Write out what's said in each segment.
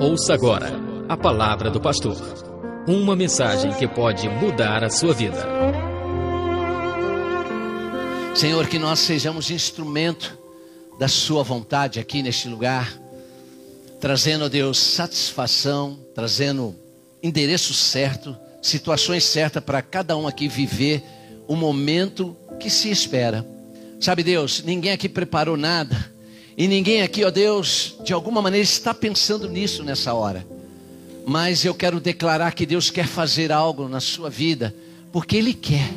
Ouça agora a palavra do pastor. Uma mensagem que pode mudar a sua vida. Senhor, que nós sejamos instrumento da Sua vontade aqui neste lugar, trazendo, a Deus, satisfação, trazendo endereço certo, situações certas para cada um aqui viver o momento que se espera. Sabe, Deus, ninguém aqui preparou nada. E ninguém aqui, ó Deus, de alguma maneira está pensando nisso nessa hora. Mas eu quero declarar que Deus quer fazer algo na sua vida, porque Ele quer,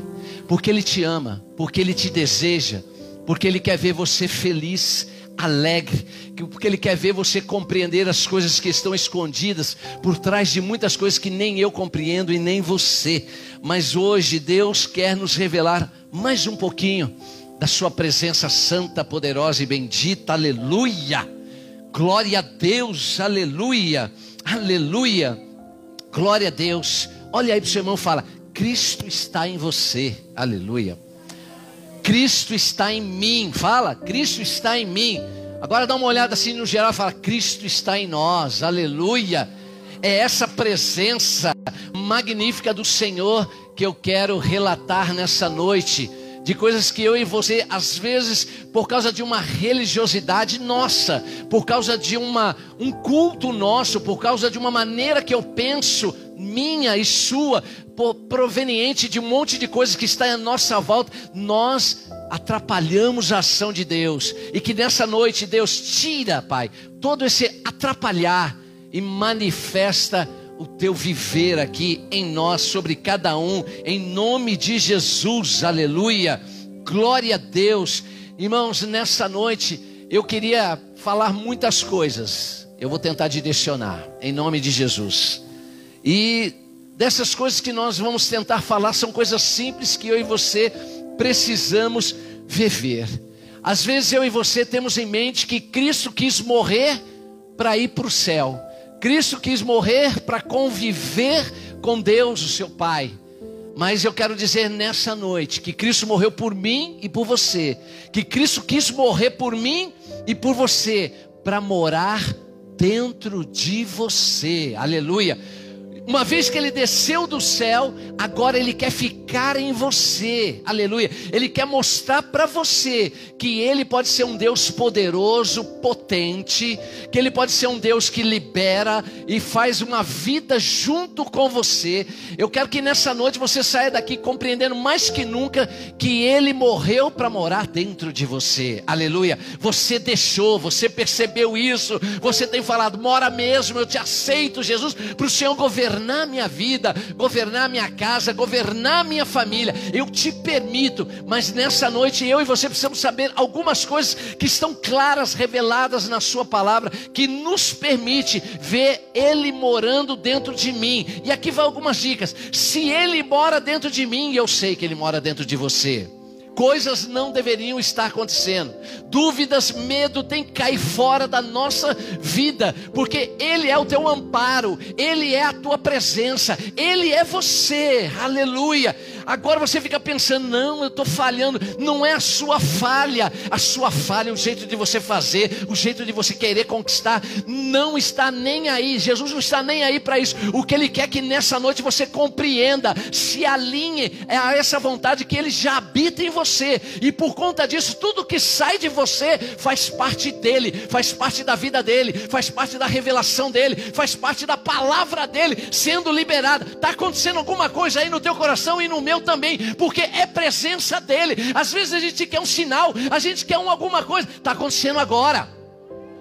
porque Ele te ama, porque Ele te deseja, porque Ele quer ver você feliz, alegre, porque Ele quer ver você compreender as coisas que estão escondidas por trás de muitas coisas que nem eu compreendo e nem você. Mas hoje Deus quer nos revelar mais um pouquinho da Sua presença santa, poderosa e bendita, aleluia. Glória a Deus, aleluia, aleluia, glória a Deus. Olha aí para o seu irmão e fala: Cristo está em você, aleluia. Cristo está em mim, fala, Cristo está em mim. Agora dá uma olhada assim no geral e fala: Cristo está em nós, aleluia. É essa presença magnífica do Senhor que eu quero relatar nessa noite de coisas que eu e você, às vezes, por causa de uma religiosidade nossa, por causa de uma, um culto nosso, por causa de uma maneira que eu penso, minha e sua, proveniente de um monte de coisas que está à nossa volta, nós atrapalhamos a ação de Deus. E que nessa noite Deus tira, Pai, todo esse atrapalhar e manifesta o teu viver aqui em nós, sobre cada um, em nome de Jesus, aleluia, glória a Deus, irmãos, nessa noite eu queria falar muitas coisas, eu vou tentar direcionar, em nome de Jesus, e dessas coisas que nós vamos tentar falar são coisas simples que eu e você precisamos viver. Às vezes eu e você temos em mente que Cristo quis morrer para ir para o céu. Cristo quis morrer para conviver com Deus, o seu Pai. Mas eu quero dizer nessa noite que Cristo morreu por mim e por você. Que Cristo quis morrer por mim e por você para morar dentro de você. Aleluia. Uma vez que ele desceu do céu, agora ele quer ficar em você. Aleluia. Ele quer mostrar para você que ele pode ser um Deus poderoso, potente, que ele pode ser um Deus que libera e faz uma vida junto com você. Eu quero que nessa noite você saia daqui compreendendo mais que nunca que ele morreu para morar dentro de você. Aleluia. Você deixou, você percebeu isso, você tem falado, mora mesmo, eu te aceito, Jesus, para o Senhor governar governar minha vida, governar minha casa, governar minha família. Eu te permito, mas nessa noite eu e você precisamos saber algumas coisas que estão claras, reveladas na Sua palavra, que nos permite ver Ele morando dentro de mim. E aqui vai algumas dicas. Se Ele mora dentro de mim, eu sei que Ele mora dentro de você coisas não deveriam estar acontecendo. Dúvidas, medo tem que cair fora da nossa vida, porque Ele é o teu amparo, Ele é a tua presença, Ele é você, aleluia. Agora você fica pensando, não, eu estou falhando. Não é a sua falha. A sua falha é o jeito de você fazer, o jeito de você querer conquistar. Não está nem aí. Jesus não está nem aí para isso. O que Ele quer é que nessa noite você compreenda, se alinhe a essa vontade que Ele já habita em você. E por conta disso, tudo que sai de você faz parte dele, faz parte da vida dele, faz parte da revelação dele, faz parte da palavra dele sendo liberada. Está acontecendo alguma coisa aí no teu coração e no meu também, porque é presença dele. Às vezes a gente quer um sinal, a gente quer um, alguma coisa, está acontecendo agora.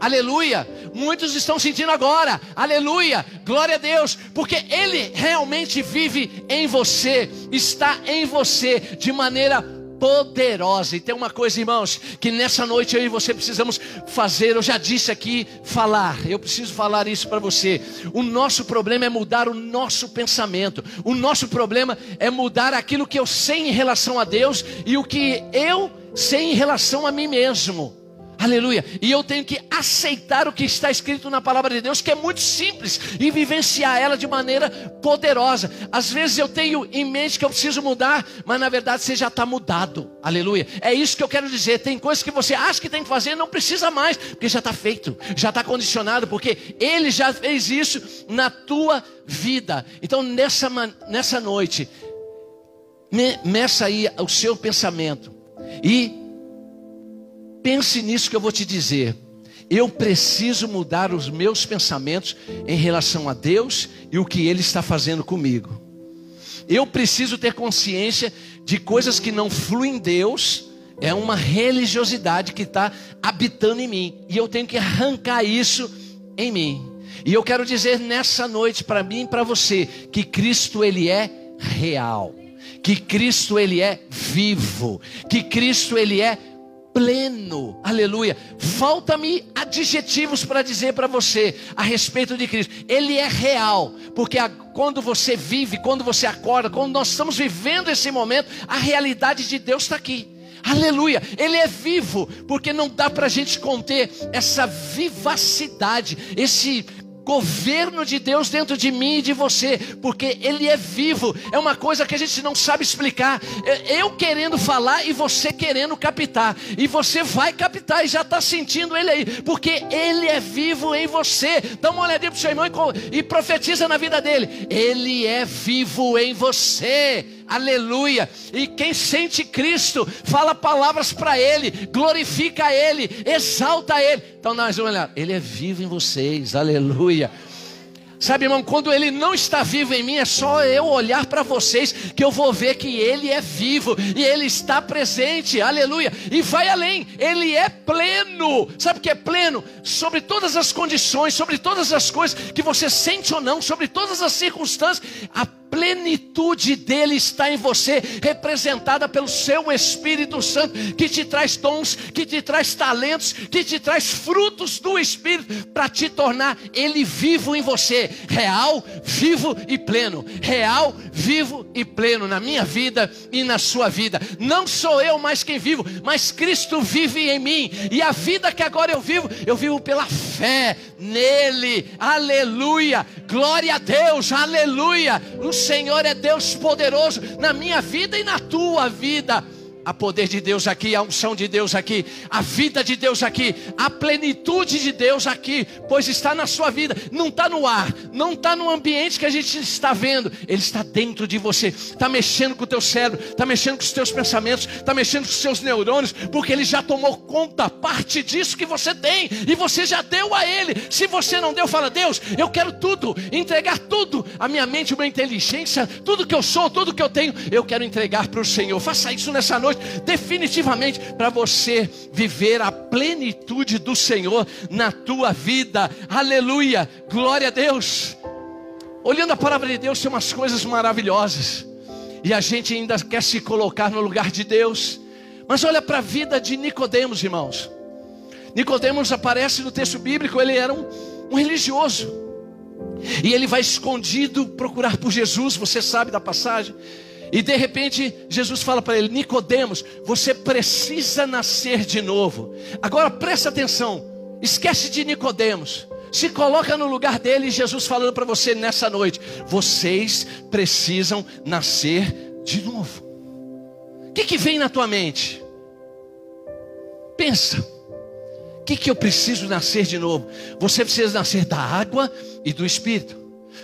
Aleluia. Muitos estão sentindo agora. Aleluia. Glória a Deus, porque ele realmente vive em você, está em você de maneira poderosa. E tem uma coisa, irmãos, que nessa noite eu e você precisamos fazer. Eu já disse aqui, falar. Eu preciso falar isso para você. O nosso problema é mudar o nosso pensamento. O nosso problema é mudar aquilo que eu sei em relação a Deus e o que eu sei em relação a mim mesmo. Aleluia. E eu tenho que aceitar o que está escrito na palavra de Deus, que é muito simples, e vivenciar ela de maneira poderosa. Às vezes eu tenho em mente que eu preciso mudar, mas na verdade você já está mudado. Aleluia. É isso que eu quero dizer. Tem coisas que você acha que tem que fazer, não precisa mais, porque já está feito, já está condicionado, porque Ele já fez isso na tua vida. Então nessa, nessa noite, meça aí o seu pensamento e Pense nisso que eu vou te dizer. Eu preciso mudar os meus pensamentos em relação a Deus e o que Ele está fazendo comigo. Eu preciso ter consciência de coisas que não fluem em Deus, é uma religiosidade que está habitando em mim, e eu tenho que arrancar isso em mim. E eu quero dizer nessa noite para mim e para você que Cristo ele é real, que Cristo ele é vivo, que Cristo ele é pleno, aleluia. Falta-me adjetivos para dizer para você a respeito de Cristo. Ele é real, porque a, quando você vive, quando você acorda, quando nós estamos vivendo esse momento, a realidade de Deus está aqui. Aleluia, Ele é vivo, porque não dá para a gente conter essa vivacidade, esse governo de Deus dentro de mim e de você, porque Ele é vivo, é uma coisa que a gente não sabe explicar. É, eu querendo falar e você querendo captar, e você vai captar e já está sentindo Ele aí, porque Ele é vivo em você. Dá uma olhadinha para o seu irmão e, e profetiza na vida dele: Ele é vivo em você aleluia. E quem sente Cristo, fala palavras para Ele, glorifica Ele, exalta Ele. Então nós vamos olhar, Ele é vivo em vocês, aleluia. Sabe, irmão, quando ele não está vivo em mim, é só eu olhar para vocês que eu vou ver que ele é vivo e ele está presente, aleluia. E vai além, ele é pleno. Sabe o que é pleno? Sobre todas as condições, sobre todas as coisas que você sente ou não, sobre todas as circunstâncias, a plenitude dele está em você, representada pelo seu Espírito Santo, que te traz dons, que te traz talentos, que te traz frutos do Espírito, para te tornar ele vivo em você, real, vivo e pleno, real, vivo e pleno na minha vida e na sua vida. Não sou eu mais quem vivo, mas Cristo vive em mim, e a vida que agora eu vivo, eu vivo pela fé nele, aleluia, glória a Deus, aleluia. Senhor é Deus poderoso na minha vida e na tua vida. Há poder de Deus aqui, a unção de Deus aqui, a vida de Deus aqui, a plenitude de Deus aqui, pois está na sua vida, não está no ar, não está no ambiente que a gente está vendo, Ele está dentro de você, está mexendo com o teu cérebro, está mexendo com os teus pensamentos, está mexendo com os seus neurônios, porque Ele já tomou conta, parte disso que você tem, e você já deu a Ele. Se você não deu, fala, Deus, eu quero tudo, entregar tudo, a minha mente, a minha inteligência, tudo que eu sou, tudo que eu tenho, eu quero entregar para o Senhor. Faça isso nessa noite noite, definitivamente, para você viver a plenitude do Senhor na tua vida. Aleluia, glória a Deus. Olhando a palavra de Deus, tem umas coisas maravilhosas, e a gente ainda quer se colocar no lugar de Deus. Mas olha para a vida de Nicodemos, irmãos. Nicodemos aparece no texto bíblico, ele era um, um religioso. E ele vai escondido procurar por Jesus, você sabe da passagem. E de repente Jesus fala para ele: Nicodemos, você precisa nascer de novo. Agora presta atenção, esquece de Nicodemos. Se coloca no lugar dele Jesus falando para você nessa noite: vocês precisam nascer de novo. O que, que vem na tua mente? Pensa. O que, que eu preciso nascer de novo? Você precisa nascer da água e do Espírito.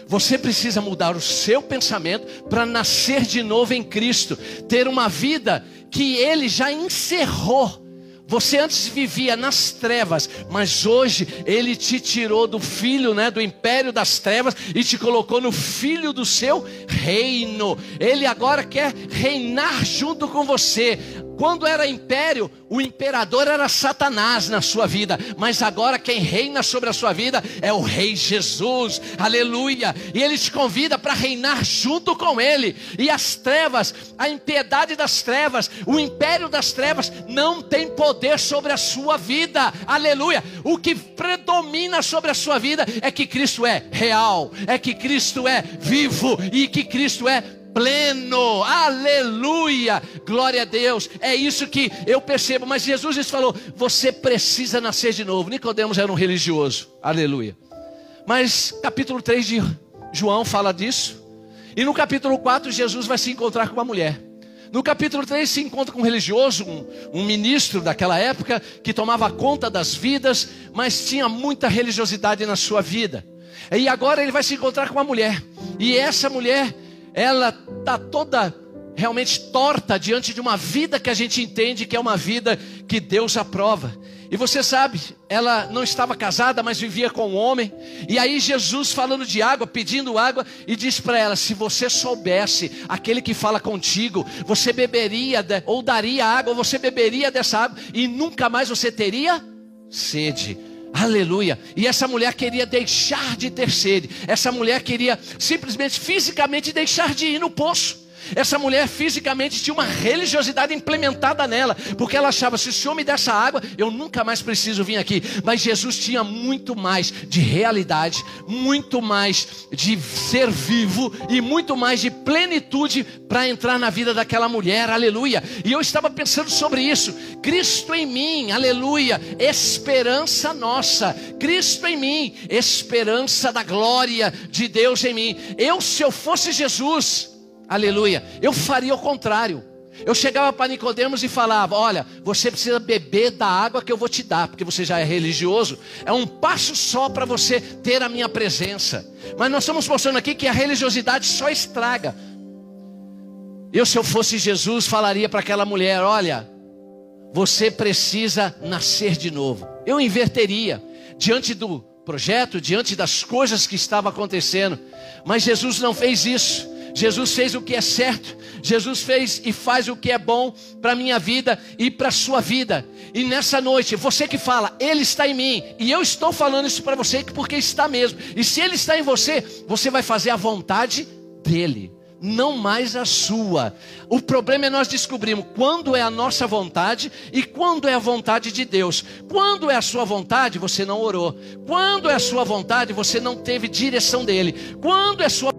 Você precisa mudar o seu pensamento para nascer de novo em Cristo, ter uma vida que Ele já encerrou. Você antes vivia nas trevas, mas hoje Ele te tirou do filho, né, do império das trevas e te colocou no filho do seu reino. Ele agora quer reinar junto com você. Quando era império, o imperador era Satanás na sua vida, mas agora quem reina sobre a sua vida é o Rei Jesus, aleluia. E ele te convida para reinar junto com ele. E as trevas, a impiedade das trevas, o império das trevas não tem poder sobre a sua vida, aleluia. O que predomina sobre a sua vida é que Cristo é real, é que Cristo é vivo e que Cristo é pleno, aleluia, glória a Deus. É isso que eu percebo. Mas Jesus falou: você precisa nascer de novo. Nicodemos era um religioso, aleluia. Mas capítulo 3 de João fala disso. E no capítulo 4, Jesus vai se encontrar com uma mulher. No capítulo 3 se encontra com um religioso, um, um, ministro daquela época, que tomava conta das vidas, mas tinha muita religiosidade na sua vida. E agora ele vai se encontrar com uma mulher. E essa mulher ela está toda realmente torta diante de uma vida que a gente entende que é uma vida que Deus aprova. E você sabe, ela não estava casada, mas vivia com um homem. E aí Jesus falando de água, pedindo água, e diz para ela: se você soubesse aquele que fala contigo, você beberia de, ou daria água, você beberia dessa água e nunca mais você teria sede. Aleluia. E essa mulher queria deixar de ter sede. Essa mulher queria simplesmente fisicamente deixar de ir no poço. Essa mulher fisicamente tinha uma religiosidade implementada nela, porque ela achava: se o Senhor me dessa água, eu nunca mais preciso vir aqui. Mas Jesus tinha muito mais de realidade, muito mais de ser vivo e muito mais de plenitude para entrar na vida daquela mulher, aleluia. E eu estava pensando sobre isso: Cristo em mim, aleluia, esperança nossa, Cristo em mim, esperança da glória de Deus em mim. Eu, se eu fosse Jesus, Aleluia. Eu faria o contrário. Eu chegava para Nicodemos e falava: Olha, você precisa beber da água que eu vou te dar, porque você já é religioso. É um passo só para você ter a minha presença. Mas nós estamos mostrando aqui que a religiosidade só estraga. Eu, se eu fosse Jesus, falaria para aquela mulher: Olha, você precisa nascer de novo. Eu inverteria diante do projeto, diante das coisas que estavam acontecendo. Mas Jesus não fez isso. Jesus fez o que é certo, Jesus fez e faz o que é bom para a minha vida e para a sua vida. E nessa noite, você que fala, Ele está em mim, e eu estou falando isso para você porque está mesmo. E se Ele está em você, você vai fazer a vontade dEle não mais a sua. O problema é nós descobrirmos quando é a nossa vontade e quando é a vontade de Deus. Quando é a sua vontade, você não orou. Quando é a sua vontade, você não teve direção dele. Quando é a sua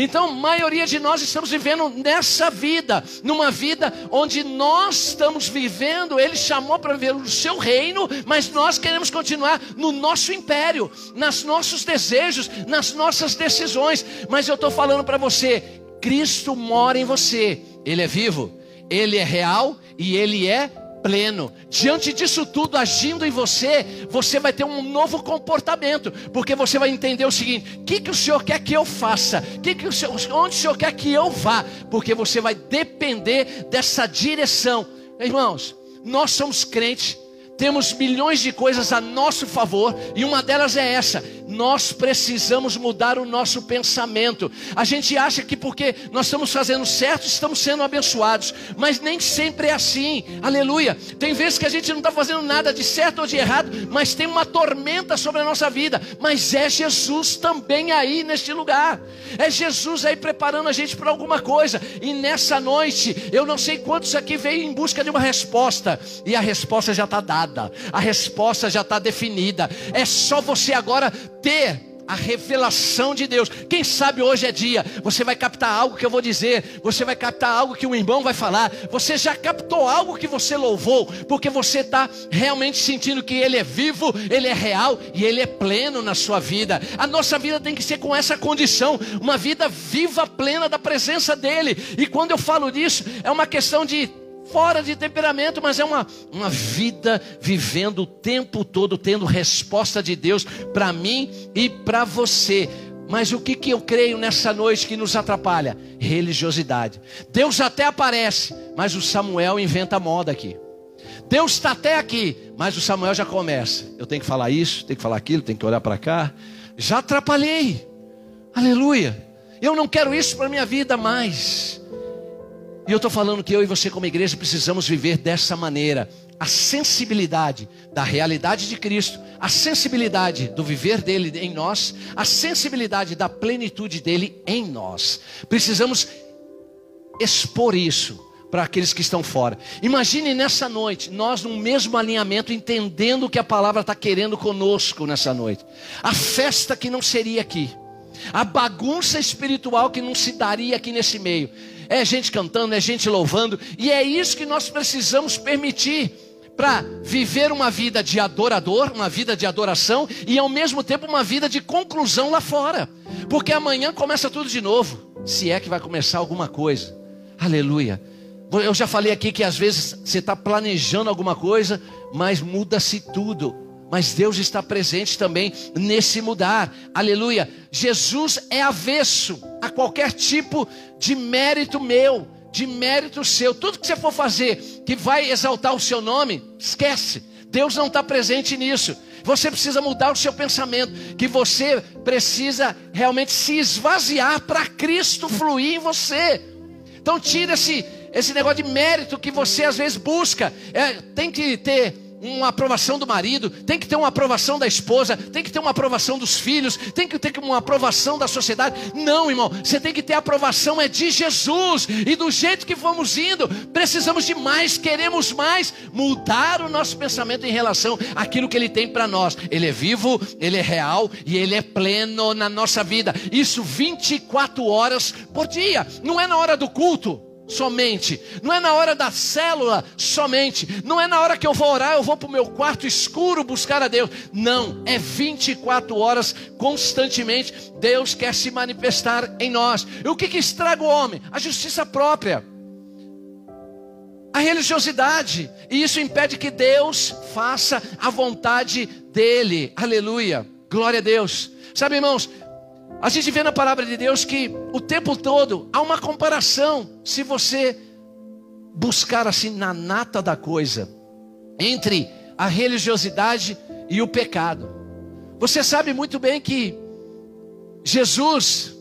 então, a maioria de nós estamos vivendo nessa vida, numa vida onde nós estamos vivendo, Ele chamou para viver o seu reino, mas nós queremos continuar no nosso império, nos nossos desejos, nas nossas decisões. Mas eu estou falando para você: Cristo mora em você, Ele é vivo, Ele é real e Ele é pleno. Diante disso tudo agindo em você, você vai ter um novo comportamento, porque você vai entender o seguinte: o que, que o Senhor quer que eu faça? Que que o Senhor, onde o Senhor quer que eu vá? Porque você vai depender dessa direção. Irmãos, nós somos crentes temos milhões de coisas a nosso favor e uma delas é essa: nós precisamos mudar o nosso pensamento. A gente acha que porque nós estamos fazendo certo, estamos sendo abençoados, mas nem sempre é assim. Aleluia. Tem vezes que a gente não está fazendo nada de certo ou de errado, mas tem uma tormenta sobre a nossa vida. Mas é Jesus também aí neste lugar. É Jesus aí preparando a gente para alguma coisa. E nessa noite, eu não sei quantos aqui veio em busca de uma resposta, e a resposta já está dada nada, a resposta já está definida. É só você agora ter a revelação de Deus. Quem sabe hoje é dia, você vai captar algo que eu vou dizer, você vai captar algo que o irmão vai falar, você já captou algo que você louvou, porque você está realmente sentindo que Ele é vivo, Ele é real e Ele é pleno na sua vida. A nossa vida tem que ser com essa condição, uma vida viva, plena da presença dEle. E quando eu falo disso, é uma questão de fora de temperamento, mas é uma, uma vida vivendo o tempo todo, tendo resposta de Deus para mim e para você. Mas o que, que eu creio nessa noite que nos atrapalha? Religiosidade. Deus até aparece, mas o Samuel inventa moda aqui. Deus está até aqui, mas o Samuel já começa. Eu tenho que falar isso, tenho que falar aquilo, tenho que olhar para cá. Já atrapalhei. Aleluia. Eu não quero isso para minha vida mais. E eu estou falando que eu e você, como igreja, precisamos viver dessa maneira. A sensibilidade da realidade de Cristo, a sensibilidade do viver dele em nós, a sensibilidade da plenitude dele em nós. Precisamos expor isso para aqueles que estão fora. Imagine nessa noite, nós no mesmo alinhamento, entendendo o que a palavra está querendo conosco nessa noite. A festa que não seria aqui A bagunça espiritual que não se daria aqui nesse meio. É gente cantando, é gente louvando, e é isso que nós precisamos permitir para viver uma vida de adorador, uma vida de adoração e ao mesmo tempo uma vida de conclusão lá fora. Porque amanhã começa tudo de novo, se é que vai começar alguma coisa. Aleluia. Eu já falei aqui que às vezes você está planejando alguma coisa, mas muda-se tudo. Mas Deus está presente também nesse mudar. Aleluia. Jesus é avesso a qualquer tipo de mérito meu de mérito seu. Tudo que você for fazer que vai exaltar o seu nome, esquece. Deus não está presente nisso. Você precisa mudar o seu pensamento, que você precisa realmente se esvaziar para Cristo fluir em você. Então tira esse, esse negócio de mérito que você às vezes busca. É, tem que ter uma aprovação do marido, tem que ter uma aprovação da esposa, tem que ter uma aprovação dos filhos, tem que ter uma aprovação da sociedade. Não, irmão, você tem que ter aprovação é de Jesus. E do jeito que vamos indo, precisamos de mais, queremos mais, mudar o nosso pensamento em relação àquilo que ele tem para nós. Ele é vivo, ele é real e ele é pleno na nossa vida. Isso 24 horas por dia. Não é na hora do culto somente, não é na hora da célula somente, não é na hora que eu vou orar, eu vou para o meu quarto escuro buscar a Deus. Não, é 24 horas constantemente. Deus quer se manifestar em nós. E o que, que estraga o homem? A justiça própria, a religiosidade, e isso impede que Deus faça a vontade dEle. Aleluia, glória a Deus. Sabe, irmãos, a gente vê na palavra de Deus que o tempo todo há uma comparação, se você buscar assim na nata da coisa, entre a religiosidade e o pecado. Você sabe muito bem que Jesus,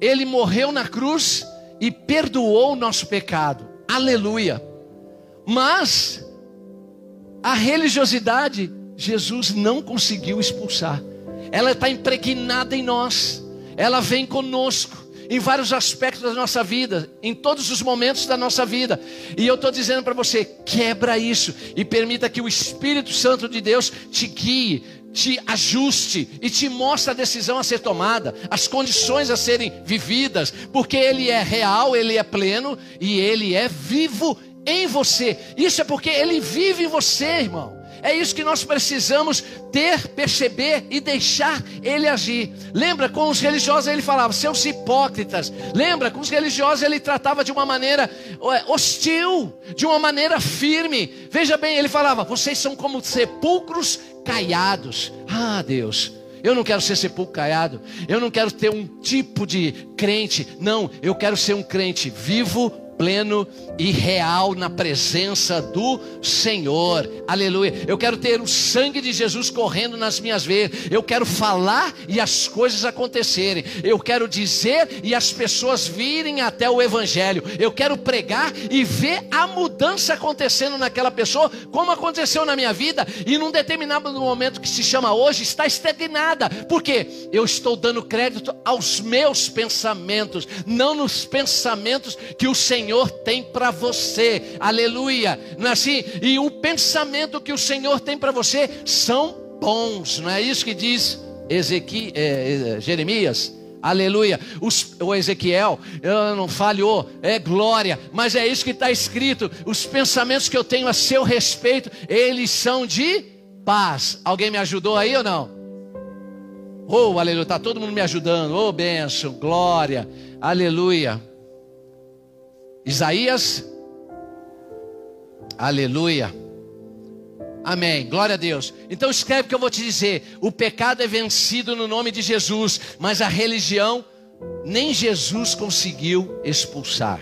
ele morreu na cruz e perdoou o nosso pecado. Aleluia. Mas a religiosidade Jesus não conseguiu expulsar. Ela está impregnada em nós ela vem conosco em vários aspectos da nossa vida, em todos os momentos da nossa vida. E eu estou dizendo para você: quebra isso e permita que o Espírito Santo de Deus te guie, te ajuste e te mostre a decisão a ser tomada, as condições a serem vividas, porque Ele é real, Ele é pleno e Ele é vivo em você. Isso é porque Ele vive em você, irmão. É isso que nós precisamos ter, perceber e deixar ele agir. Lembra com os religiosos ele falava, seus hipócritas. Lembra com os religiosos ele tratava de uma maneira hostil, de uma maneira firme. Veja bem, ele falava, vocês são como sepulcros caiados. Ah, Deus. Eu não quero ser sepulcro caiado. Eu não quero ter um tipo de crente. Não, eu quero ser um crente vivo, pleno e real na presença do Senhor. Aleluia. Eu quero ter o sangue de Jesus correndo nas minhas veias. Eu quero falar e as coisas acontecerem. Eu quero dizer e as pessoas virem até o evangelho. Eu quero pregar e ver a mudança acontecendo naquela pessoa, como aconteceu na minha vida e num determinado momento que se chama hoje está estagnada. Porque eu estou dando crédito aos meus pensamentos, não nos pensamentos que o Senhor Senhor tem para você. Aleluia. Não é assim? E o pensamento que o Senhor tem para você são bons. Não é isso que diz Ezequi, é, é, Jeremias? Aleluia. Os, o Ezequiel não falhou, é glória, mas é isso que está escrito. Os pensamentos que eu tenho a seu respeito, eles são de paz. Alguém me ajudou aí ou não? Oh, aleluia, está todo mundo me ajudando. Oh, benção, glória, aleluia. Isaías, aleluia, amém, glória a Deus. Então escreve que eu vou te dizer: o pecado é vencido no nome de Jesus, mas a religião nem Jesus conseguiu expulsar.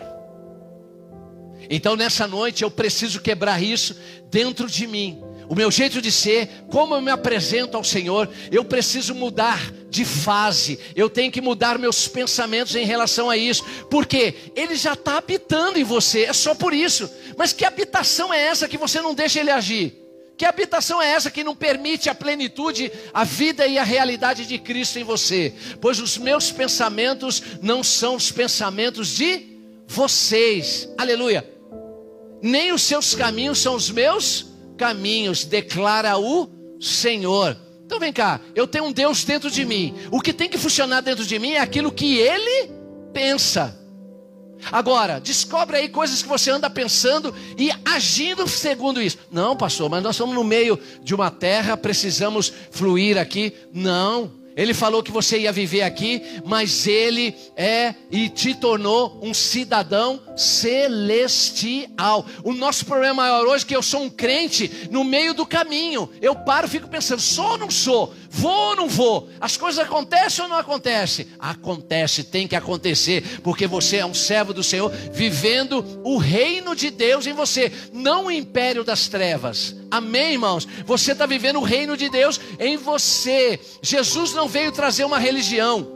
Então nessa noite eu preciso quebrar isso dentro de mim o meu jeito de ser, como eu me apresento ao Senhor, eu preciso mudar de fase, eu tenho que mudar meus pensamentos em relação a isso, porque Ele já está habitando em você, é só por isso. Mas que habitação é essa que você não deixa Ele agir? Que habitação é essa que não permite a plenitude, a vida e a realidade de Cristo em você? Pois os meus pensamentos não são os pensamentos de vocês, aleluia, nem os seus caminhos são os meus caminhos, declara o Senhor. Então vem cá, eu tenho um Deus dentro de mim. O que tem que funcionar dentro de mim é aquilo que ele pensa. Agora, descobre aí coisas que você anda pensando e agindo segundo isso. Não, pastor, mas nós estamos no meio de uma terra, precisamos fluir aqui. Não. Ele falou que você ia viver aqui, mas ele é e te tornou um cidadão celestial. O nosso problema maior hoje é que eu sou um crente no meio do caminho. Eu paro e fico pensando: sou ou não sou? Vou ou não vou? As coisas acontecem ou não acontecem? Acontece, tem que acontecer, porque você é um servo do Senhor, vivendo o reino de Deus em você, não o império das trevas. Amém, irmãos? Você está vivendo o reino de Deus em você. Jesus não veio trazer uma religião,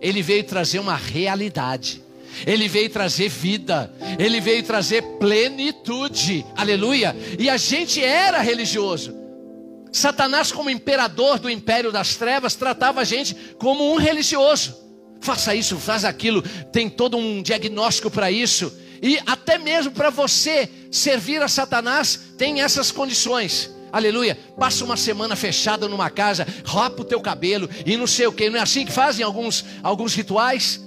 ele veio trazer uma realidade. Ele veio trazer vida, ele veio trazer plenitude, aleluia. E a gente era religioso, Satanás, como imperador do império das trevas, tratava a gente como um religioso. Faça isso, faz aquilo, tem todo um diagnóstico para isso. E até mesmo para você servir a Satanás, tem essas condições. Aleluia. Passa uma semana fechada numa casa, rapa o teu cabelo e não sei o que. Não é assim que fazem alguns, alguns rituais?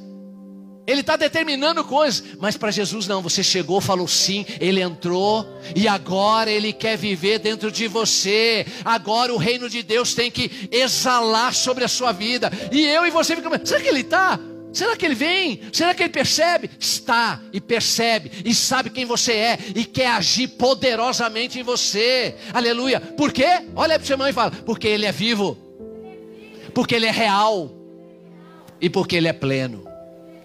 Ele está determinando coisas, mas para Jesus não. Você chegou, falou sim, ele entrou e agora ele quer viver dentro de você. Agora o reino de Deus tem que exalar sobre a sua vida. E eu e você ficamos, será que ele está? Será que ele vem? Será que ele percebe? Está e percebe e sabe quem você é e quer agir poderosamente em você. Aleluia. Por quê? Olha para o seu irmão e fala: porque ele é vivo, porque ele é real e porque ele é pleno.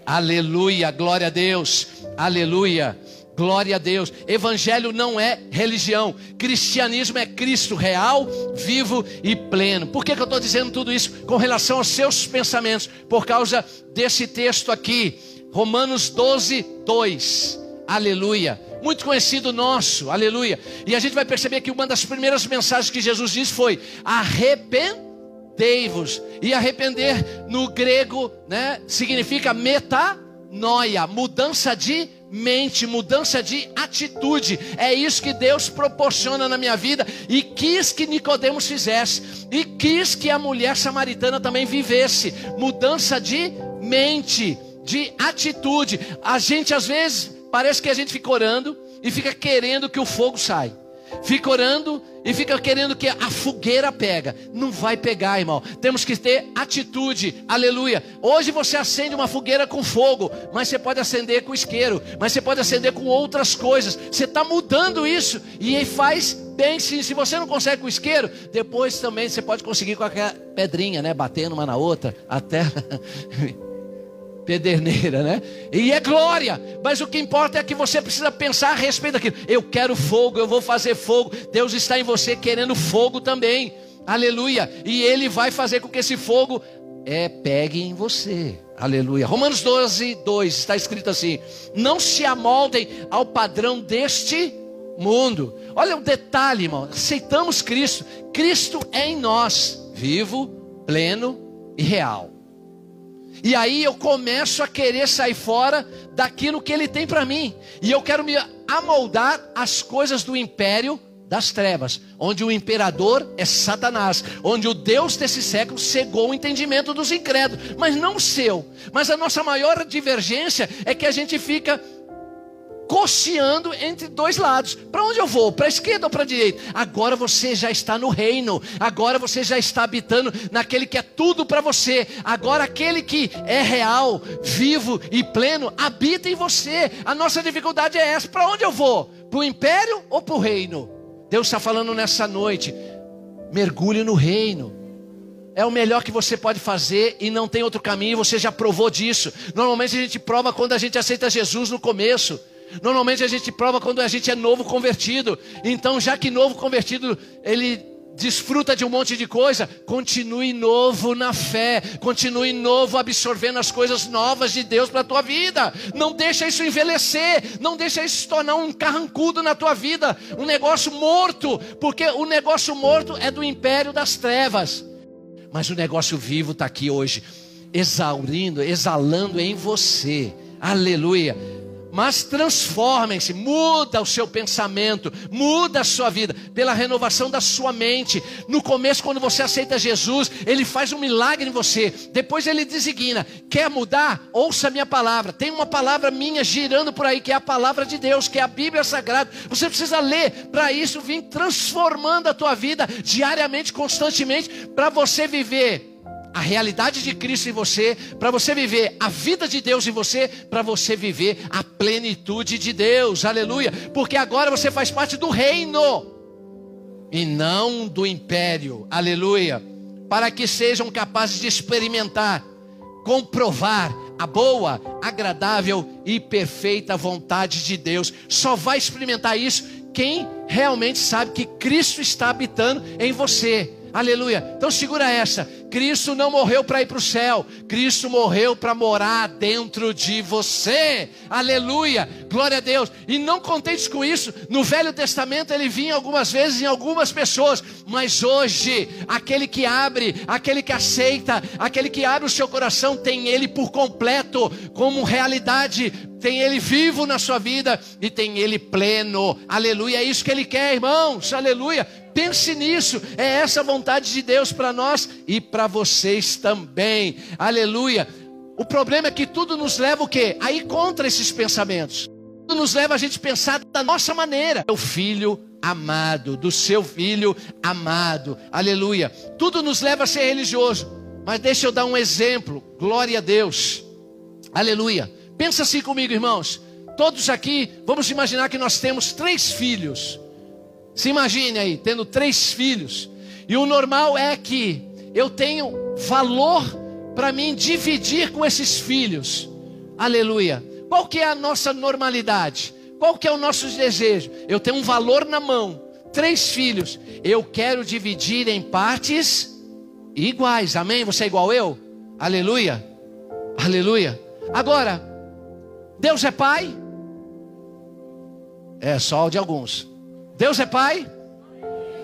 Aleluia, glória a Deus. Aleluia. Glória a Deus. Evangelho não é religião. Cristianismo é Cristo real, vivo e pleno. Por que, que eu estou dizendo tudo isso com relação aos seus pensamentos? Por causa desse texto aqui, Romanos 12, 2. Aleluia. Muito conhecido nosso, aleluia. E a gente vai perceber que uma das primeiras mensagens que Jesus disse foi: arrependam arrependei-vos. E arrepender no grego, né, significa metanoia, mudança de mente, mudança de atitude. É isso que Deus proporciona na minha vida e quis que Nicodemos fizesse e quis que a mulher samaritana também vivesse. Mudança de mente, de atitude. A gente às vezes parece que a gente fica orando e fica querendo que o fogo saia. Fica orando e fica querendo que a fogueira pega. Não vai pegar, irmão. Temos que ter atitude. Aleluia. Hoje você acende uma fogueira com fogo, mas você pode acender com isqueiro, mas você pode acender com outras coisas. Você está mudando isso e faz bem sim. Se você não consegue com isqueiro, depois também você pode conseguir com aquela pedrinha, né? Batendo uma na outra até pederneira, né? E é glória, mas o que importa é que você precisa pensar a respeito daquilo. Eu quero fogo, eu vou fazer fogo. Deus está em você querendo fogo também. Aleluia. E ele vai fazer com que esse fogo é pegue em você. Aleluia. Romanos 12, 2 está escrito assim: Não se amoldem ao padrão deste mundo. Olha o detalhe, irmão. Aceitamos Cristo. Cristo é em nós, vivo, pleno e real. E aí eu começo a querer sair fora daquilo que ele tem para mim. E eu quero me amoldar às coisas do império das trevas, onde o imperador é Satanás, onde o Deus desse século cegou o entendimento dos incrédulos, mas não o seu. Mas a nossa maior divergência é que a gente fica cocheando entre dois lados. Para onde eu vou? Para a esquerda ou para a direita? Agora você já está no reino. Agora você já está habitando naquele que é tudo para você. Agora aquele que é real, vivo e pleno habita em você. A nossa dificuldade é essa. Para onde eu vou? Para o império ou para o reino? Deus está falando nessa noite. Mergulhe no reino. É o melhor que você pode fazer e não tem outro caminho, você já provou disso. Normalmente a gente prova quando a gente aceita Jesus no começo. Normalmente a gente prova quando a gente é novo convertido. Então, já que novo convertido, ele desfruta de um monte de coisa, continue novo na fé, continue novo absorvendo as coisas novas de Deus para a tua vida. Não deixa isso envelhecer, não deixa isso se tornar um carrancudo na tua vida, um negócio morto, porque o negócio morto é do império das trevas. Mas o negócio vivo está aqui hoje, exaurindo, exalando em você. Aleluia mas transformem-se, muda o seu pensamento, muda a sua vida, pela renovação da sua mente. No começo, quando você aceita Jesus, Ele faz um milagre em você, depois Ele designa: quer mudar? Ouça a minha palavra. Tem uma palavra minha girando por aí, que é a palavra de Deus, que é a Bíblia Sagrada. Você precisa ler para isso vir transformando a tua vida diariamente, constantemente, para você viver a realidade de Cristo em você, para você viver a vida de Deus em você, para você viver a plenitude de Deus, aleluia, porque agora você faz parte do reino e não do império, aleluia, para que sejam capazes de experimentar, comprovar a boa, agradável e perfeita vontade de Deus. Só vai experimentar isso quem realmente sabe que Cristo está habitando em você. Aleluia. Então segura essa. Cristo não morreu para ir para o céu. Cristo morreu para morar dentro de você. Aleluia. Glória a Deus. E não contentes com isso, no Velho Testamento ele vinha algumas vezes em algumas pessoas, mas hoje aquele que abre, aquele que aceita, aquele que abre o seu coração tem ele por completo como realidade tem Ele vivo na sua vida e tem Ele pleno. Aleluia, é isso que Ele quer, irmãos. Aleluia. Pense nisso. É essa vontade de Deus para nós e para vocês também. Aleluia. O problema é que tudo nos leva o quê? A ir contra esses pensamentos. Tudo nos leva a gente pensar da nossa maneira. O filho amado, do seu filho amado. Aleluia. Tudo nos leva a ser religioso. Mas deixa eu dar um exemplo. Glória a Deus. Aleluia. Pensa assim comigo, irmãos. Todos aqui, vamos imaginar que nós temos três filhos. Se imagine aí, tendo três filhos. E o normal é que eu tenho valor para mim dividir com esses filhos. Aleluia. Qual que é a nossa normalidade? Qual que é o nosso desejo? Eu tenho um valor na mão, três filhos. Eu quero dividir em partes iguais. Amém? Você é igual eu? Aleluia. Aleluia. Agora, Deus é pai? É só de alguns. Deus é pai?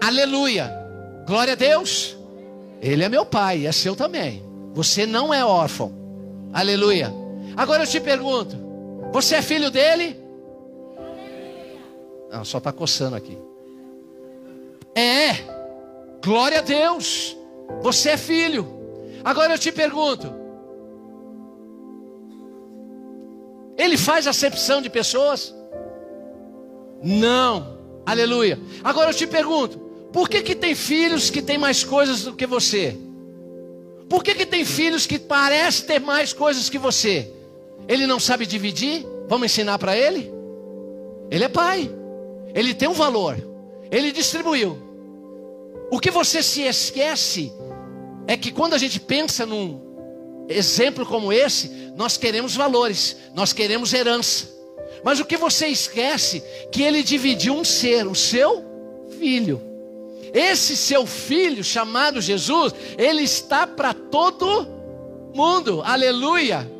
Aleluia. Glória a Deus. Ele é meu pai, é seu também. Você não é órfão. Aleluia. Agora eu te pergunto: você é filho dele? Não, só está coçando aqui. É. Glória a Deus. Você é filho. Agora eu te pergunto: Ele faz acepção de pessoas? Não. Aleluia. Agora eu te pergunto: por que, que tem filhos que têm mais coisas do que você? Por que, que tem filhos que parecem ter mais coisas que você? Ele não sabe dividir? Vamos ensinar para ele? Ele é pai. Ele tem um valor. Ele distribuiu. O que você se esquece é que quando a gente pensa num exemplo como esse, nós queremos valores, nós queremos herança. Mas o que você esquece que ele dividiu um ser, o seu filho. Esse seu filho chamado Jesus, ele está para todo mundo. Aleluia.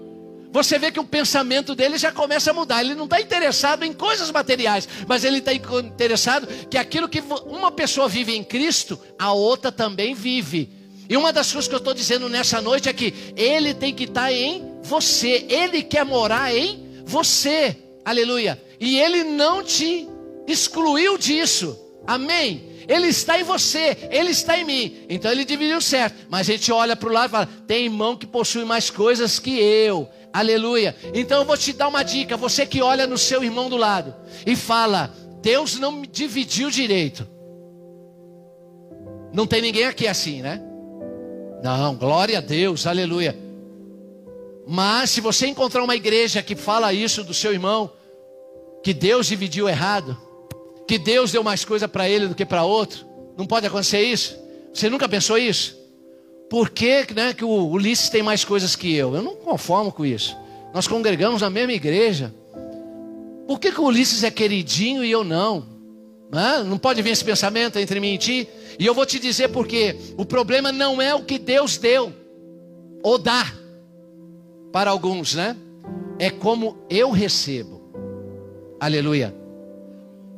Você vê que o pensamento dele já começa a mudar. Ele não está interessado em coisas materiais, mas ele está interessado que aquilo que uma pessoa vive em Cristo, a outra também vive. E uma das coisas que eu estou dizendo nessa noite é que Ele tem que estar tá em você, Ele quer morar em você, aleluia. E Ele não te excluiu disso, amém. Ele está em você, Ele está em mim. Então Ele dividiu certo. Mas a gente olha para o lado e fala: tem irmão que possui mais coisas que eu, aleluia. Então eu vou te dar uma dica: você que olha no seu irmão do lado e fala: Deus não me dividiu direito. Não tem ninguém aqui assim, né? Não, glória a Deus, aleluia. Mas se você encontrar uma igreja que fala isso do seu irmão, que Deus dividiu errado, que Deus deu mais coisa para ele do que para outro, não pode acontecer isso? Você nunca pensou isso? Por que, né, que o Ulisses tem mais coisas que eu? Eu não conformo com isso. Nós congregamos na mesma igreja. Por que, que o Ulisses é queridinho e eu não? Não, pode vir esse pensamento entre mim e ti? E eu vou te dizer porque o problema não é o que Deus deu ou dá para alguns, né? É como eu recebo. Aleluia.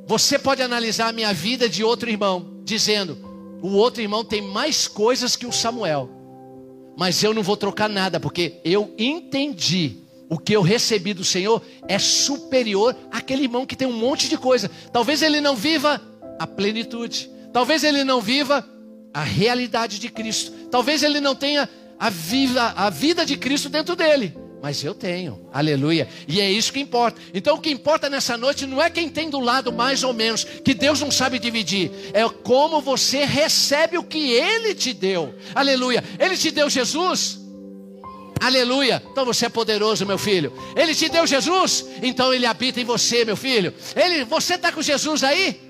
Você pode analisar a minha vida de outro irmão, dizendo: o outro irmão tem mais coisas que o Samuel, mas eu não vou trocar nada, porque eu entendi o que eu recebi do Senhor é superior àquele irmão que tem um monte de coisa. Talvez ele não viva a plenitude, talvez ele não viva a realidade de Cristo, talvez ele não tenha a vida, a vida de Cristo dentro dele. Mas eu tenho, aleluia, e é isso que importa. Então o que importa nessa noite não é quem tem do lado mais ou menos, que Deus não sabe dividir, é como você recebe o que Ele te deu, aleluia. Ele te deu Jesus, Aleluia. Então você é poderoso, meu filho. Ele te deu Jesus, então ele habita em você, meu filho. Ele, você está com Jesus aí?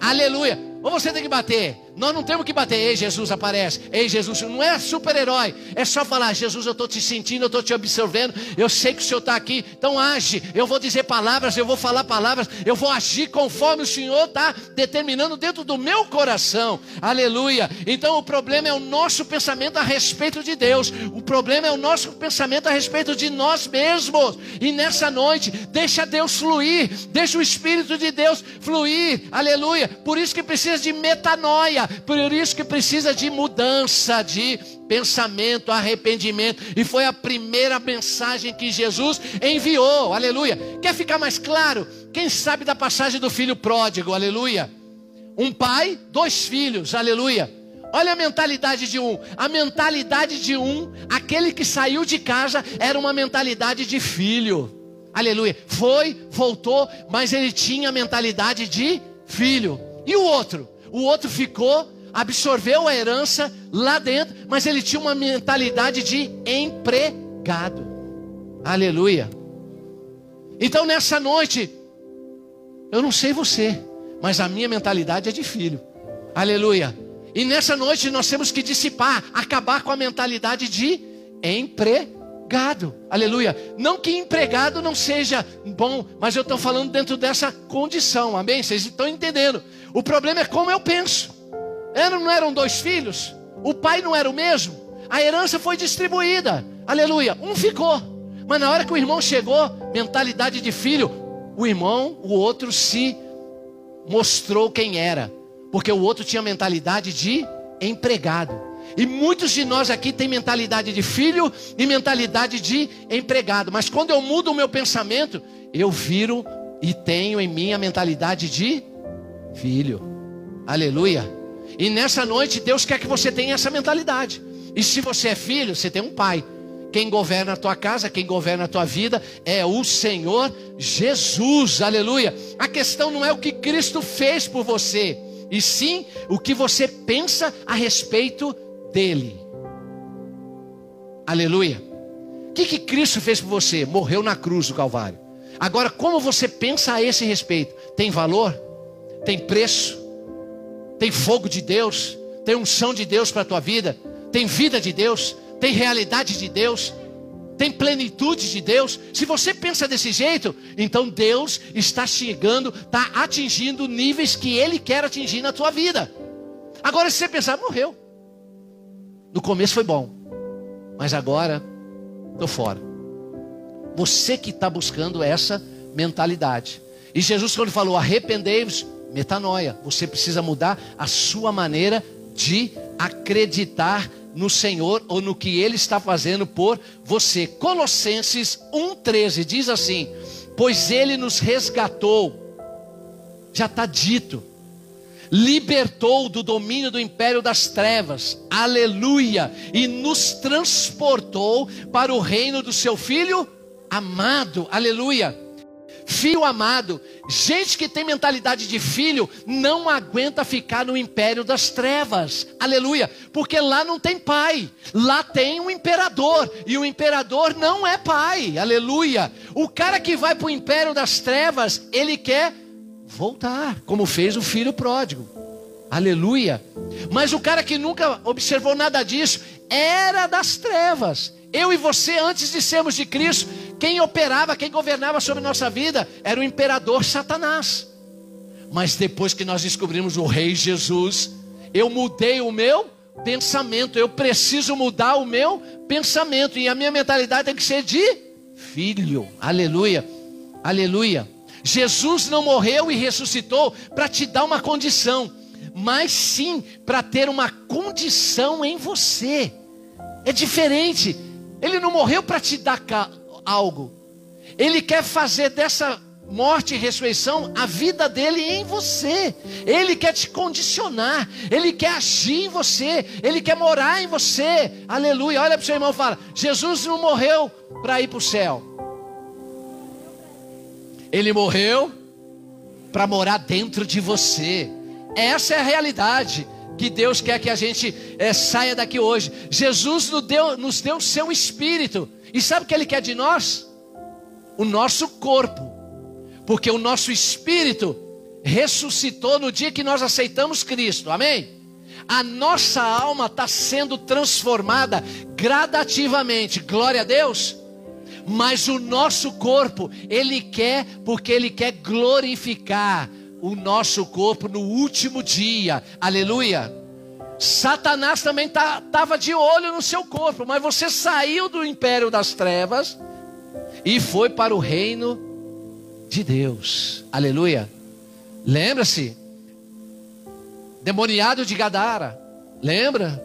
Aleluia. Ou você tem que bater? Nós não temos que bater, ei Jesus aparece, ei Jesus, não é super-herói, é só falar, Jesus, eu estou te sentindo, eu estou te observando, eu sei que o Senhor está aqui, então age, eu vou dizer palavras, eu vou falar palavras, eu vou agir conforme o Senhor está determinando dentro do meu coração, aleluia. Então o problema é o nosso pensamento a respeito de Deus, o problema é o nosso pensamento a respeito de nós mesmos, e nessa noite, deixa Deus fluir, deixa o Espírito de Deus fluir, aleluia. Por isso que precisa de metanoia por isso que precisa de mudança de pensamento, arrependimento. E foi a primeira mensagem que Jesus enviou. Aleluia. Quer ficar mais claro? Quem sabe da passagem do filho pródigo? Aleluia. Um pai, dois filhos. Aleluia. Olha a mentalidade de um. A mentalidade de um, aquele que saiu de casa, era uma mentalidade de filho. Aleluia. Foi, voltou, mas ele tinha a mentalidade de filho. E o outro? O outro ficou, absorveu a herança lá dentro, mas ele tinha uma mentalidade de empregado. Aleluia. Então nessa noite, eu não sei você, mas a minha mentalidade é de filho. Aleluia. E nessa noite nós temos que dissipar, acabar com a mentalidade de empregado. Aleluia. Não que empregado não seja bom, mas eu estou falando dentro dessa condição. Amém? Vocês estão entendendo? O problema é como eu penso. Eram, não eram dois filhos? O pai não era o mesmo? A herança foi distribuída. Aleluia. Um ficou. Mas na hora que o irmão chegou, mentalidade de filho, o irmão, o outro se mostrou quem era. Porque o outro tinha mentalidade de empregado. E muitos de nós aqui têm mentalidade de filho e mentalidade de empregado. Mas quando eu mudo o meu pensamento, eu viro e tenho em mim a mentalidade de filho. Aleluia. E nessa noite Deus quer que você tenha essa mentalidade. E se você é filho, você tem um pai. Quem governa a tua casa, quem governa a tua vida é o Senhor Jesus. Aleluia. A questão não é o que Cristo fez por você, e sim o que você pensa a respeito dele. Aleluia. O que, que Cristo fez por você? Morreu na cruz do Calvário. Agora, como você pensa a esse respeito? Tem valor? Tem preço, tem fogo de Deus, tem unção de Deus para a tua vida, tem vida de Deus, tem realidade de Deus, tem plenitude de Deus. Se você pensa desse jeito, então Deus está chegando, está atingindo níveis que Ele quer atingir na tua vida. Agora, se você pensar, morreu. No começo foi bom, mas agora estou fora. Você que está buscando essa mentalidade. E Jesus, quando falou, arrependei-vos Metanoia. Você precisa mudar a sua maneira de acreditar no Senhor ou no que Ele está fazendo por você. Colossenses 1,13 diz assim: Pois Ele nos resgatou, já está dito, libertou do domínio do império das trevas, aleluia, e nos transportou para o reino do Seu Filho amado, aleluia. Filho amado, gente que tem mentalidade de filho não aguenta ficar no império das trevas, aleluia, porque lá não tem pai, lá tem um imperador, e o imperador não é pai, aleluia. O cara que vai para o império das trevas, ele quer voltar, como fez o filho pródigo, aleluia. Mas o cara que nunca observou nada disso, era das trevas. Eu e você, antes de sermos de Cristo, quem operava, quem governava sobre nossa vida era o imperador Satanás. Mas depois que nós descobrimos o Rei Jesus, eu mudei o meu pensamento. Eu preciso mudar o meu pensamento. E a minha mentalidade tem que ser de filho. Aleluia. Aleluia. Jesus não morreu e ressuscitou para te dar uma condição, mas sim para ter uma condição em você. É diferente. Ele não morreu para te dar algo. Ele quer fazer dessa morte e ressurreição a vida dele em você. Ele quer te condicionar, ele quer agir em você, ele quer morar em você. Aleluia. Olha para o seu irmão e fala: Jesus não morreu para ir para o céu. Ele morreu para morar dentro de você. Essa é a realidade que Deus quer que a gente é, saia daqui hoje. Jesus nos deu, nos deu seu espírito. E sabe o que Ele quer de nós? O nosso corpo. Porque o nosso espírito ressuscitou no dia que nós aceitamos Cristo. Amém? A nossa alma está sendo transformada gradativamente. Glória a Deus. Mas o nosso corpo, Ele quer, porque Ele quer glorificar o nosso corpo no último dia. Aleluia. Satanás também estava tá, de olho no seu corpo, mas você saiu do império das trevas e foi para o reino de Deus. Aleluia. Lembra-se? Demoniado de Gadara. Lembra?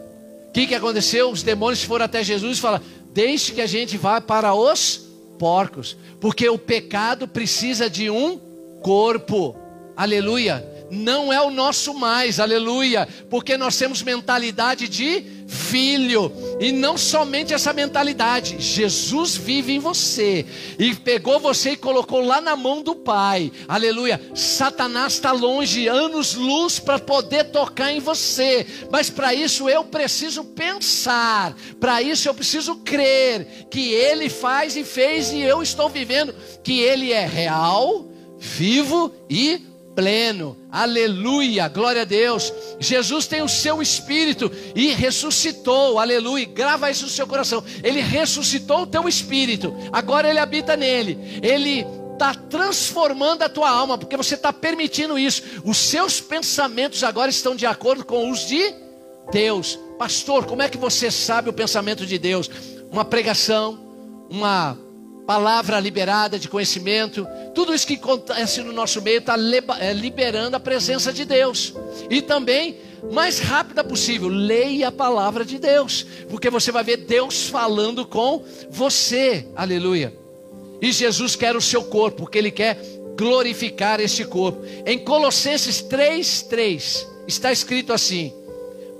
O que, que aconteceu? Os demônios foram até Jesus e falaram: Deixe que a gente vá para os porcos, porque o pecado precisa de um corpo aleluia. Não é o nosso mais, aleluia, porque nós temos mentalidade de filho, e não somente essa mentalidade, Jesus vive em você, e pegou você e colocou lá na mão do Pai, aleluia. Satanás está longe, anos-luz, para poder tocar em você, mas para isso eu preciso pensar, para isso eu preciso crer que Ele faz e fez, e eu estou vivendo, que Ele é real, vivo e pleno. Aleluia, glória a Deus. Jesus tem o seu espírito e ressuscitou. Aleluia. Grava isso no seu coração. Ele ressuscitou o teu espírito. Agora ele habita nele. Ele está transformando a tua alma, porque você está permitindo isso. Os seus pensamentos agora estão de acordo com os de Deus. Pastor, como é que você sabe o pensamento de Deus? Uma pregação, uma palavra liberada de conhecimento, tudo isso que acontece no nosso meio está é, liberando a presença de Deus. E também, mais rápida possível, leia a palavra de Deus, porque você vai ver Deus falando com você. Aleluia. E Jesus quer o seu corpo, porque Ele quer glorificar este corpo. Em Colossenses 3, 3, está escrito assim: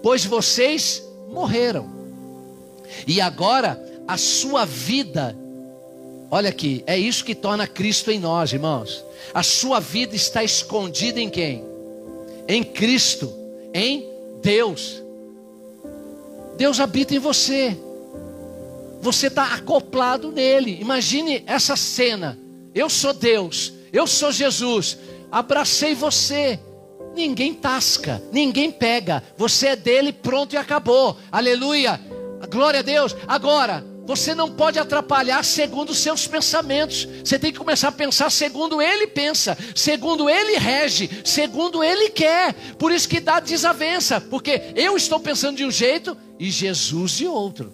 Pois vocês morreram, e agora a sua vida Olha aqui, é isso que torna Cristo em nós, irmãos. A sua vida está escondida em quem? Em Cristo, em Deus. Deus habita em você. Você está acoplado nele. Imagine essa cena. Eu sou Deus, eu sou Jesus. Abracei você. Ninguém tasca, ninguém pega. Você é dele, pronto e acabou. Aleluia. Glória a Deus. Agora, você não pode atrapalhar segundo os seus pensamentos. Você tem que começar a pensar segundo ele pensa, segundo ele rege, segundo ele quer. Por isso que dá desavença, porque eu estou pensando de um jeito e Jesus de outro.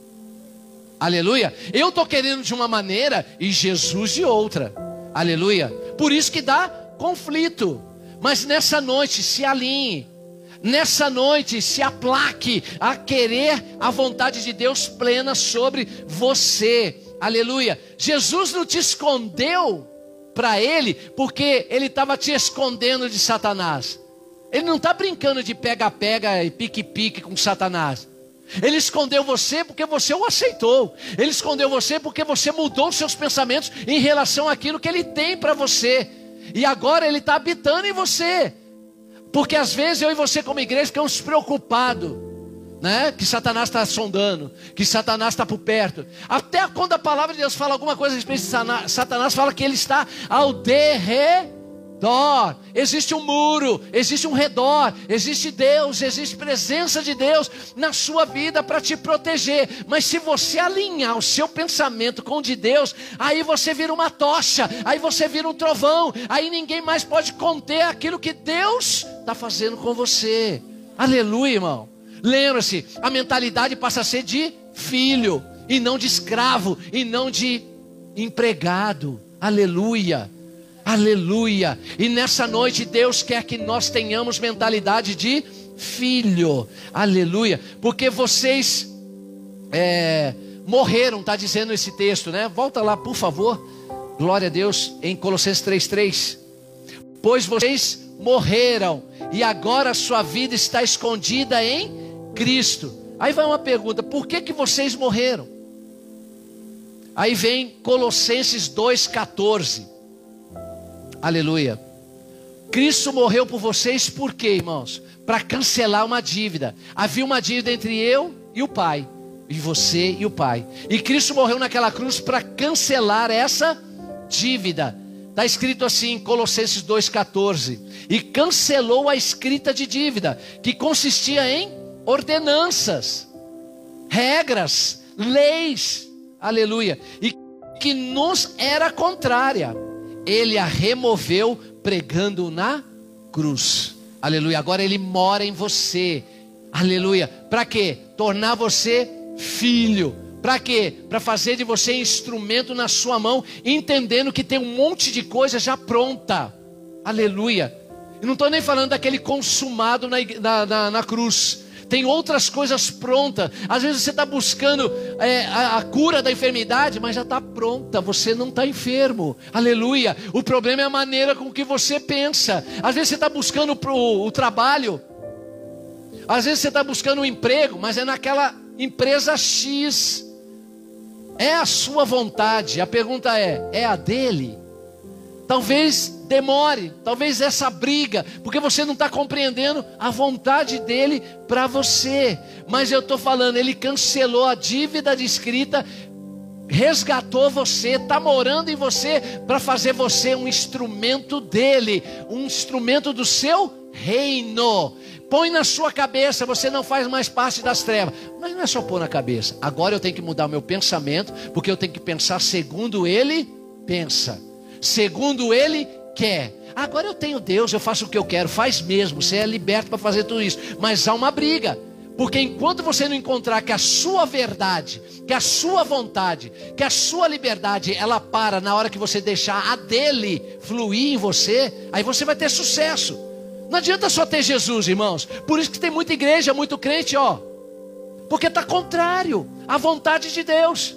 Aleluia. Eu estou querendo de uma maneira e Jesus de outra. Aleluia. Por isso que dá conflito. Mas nessa noite se alinhe nessa noite se aplaque a querer a vontade de Deus plena sobre você. Aleluia. Jesus não te escondeu para ele porque ele estava te escondendo de Satanás. Ele não está brincando de pega-pega e pique-pique com Satanás. Ele escondeu você porque você o aceitou. Ele escondeu você porque você mudou seus pensamentos em relação àquilo que ele tem para você. E agora ele está habitando em você. Porque às vezes eu e você, como igreja, ficamos preocupados. Né? Que Satanás está sondando, que Satanás está por perto. Até quando a palavra de Deus fala alguma coisa a respeito de Satanás, fala que ele está ao derredor redor, existe um muro, existe um redor, existe Deus, existe presença de Deus na sua vida para te proteger. Mas se você alinhar o seu pensamento com o de Deus, aí você vira uma tocha, aí você vira um trovão, aí ninguém mais pode conter aquilo que Deus está fazendo com você. Aleluia, irmão. Lembra-se, a mentalidade passa a ser de filho, e não de escravo, e não de empregado. Aleluia. Aleluia. E nessa noite Deus quer que nós tenhamos mentalidade de filho. Aleluia. Porque vocês é, morreram, está dizendo esse texto, né? Volta lá, por favor. Glória a Deus, em Colossenses 3,3. Pois vocês morreram e agora a sua vida está escondida em Cristo. Aí vai uma pergunta: por que, que vocês morreram? Aí vem Colossenses 2,14. Aleluia. Cristo morreu por vocês por quê, irmãos? Para cancelar uma dívida. Havia uma dívida entre eu e o Pai, e você e o Pai. E Cristo morreu naquela cruz para cancelar essa dívida. Está escrito assim em Colossenses 2,14. E cancelou a escrita de dívida, que consistia em ordenanças, regras, leis, aleluia, e que nos era contrária. Ele a removeu pregando na cruz. Aleluia. Agora ele mora em você. Aleluia. Para quê? Tornar você filho. Para quê? Para fazer de você instrumento na sua mão, entendendo que tem um monte de coisa já pronta. Aleluia. Eu não estou nem falando daquele consumado na, na, na, na cruz tem outras coisas prontas. Às vezes você está buscando é, a, a, cura da enfermidade, mas já está pronta, você não está enfermo. Aleluia. O problema é a maneira com que você pensa. Às vezes você está buscando pro, o trabalho, às vezes você está buscando um emprego, mas é naquela empresa X. É a sua vontade. A pergunta é: é a dele? Talvez demore, talvez essa briga, porque você não está compreendendo a vontade dele para você. Mas eu estou falando, ele cancelou a dívida de escrita, resgatou você, está morando em você para fazer você um instrumento dele, um instrumento do seu reino. Põe na sua cabeça, você não faz mais parte das trevas. Mas não é só pôr na cabeça. Agora eu tenho que mudar o meu pensamento, porque eu tenho que pensar segundo ele pensa segundo Ele quer. Agora eu tenho Deus, eu faço o que eu quero, faz mesmo, você é liberto para fazer tudo isso. Mas há uma briga, porque enquanto você não encontrar que a sua verdade, que a sua vontade, que a sua liberdade, ela para na hora que você deixar a dele fluir em você, aí você vai ter sucesso. Não adianta só ter Jesus, irmãos. Por isso que tem muita igreja, muito crente, ó. Porque está contrário à vontade de Deus.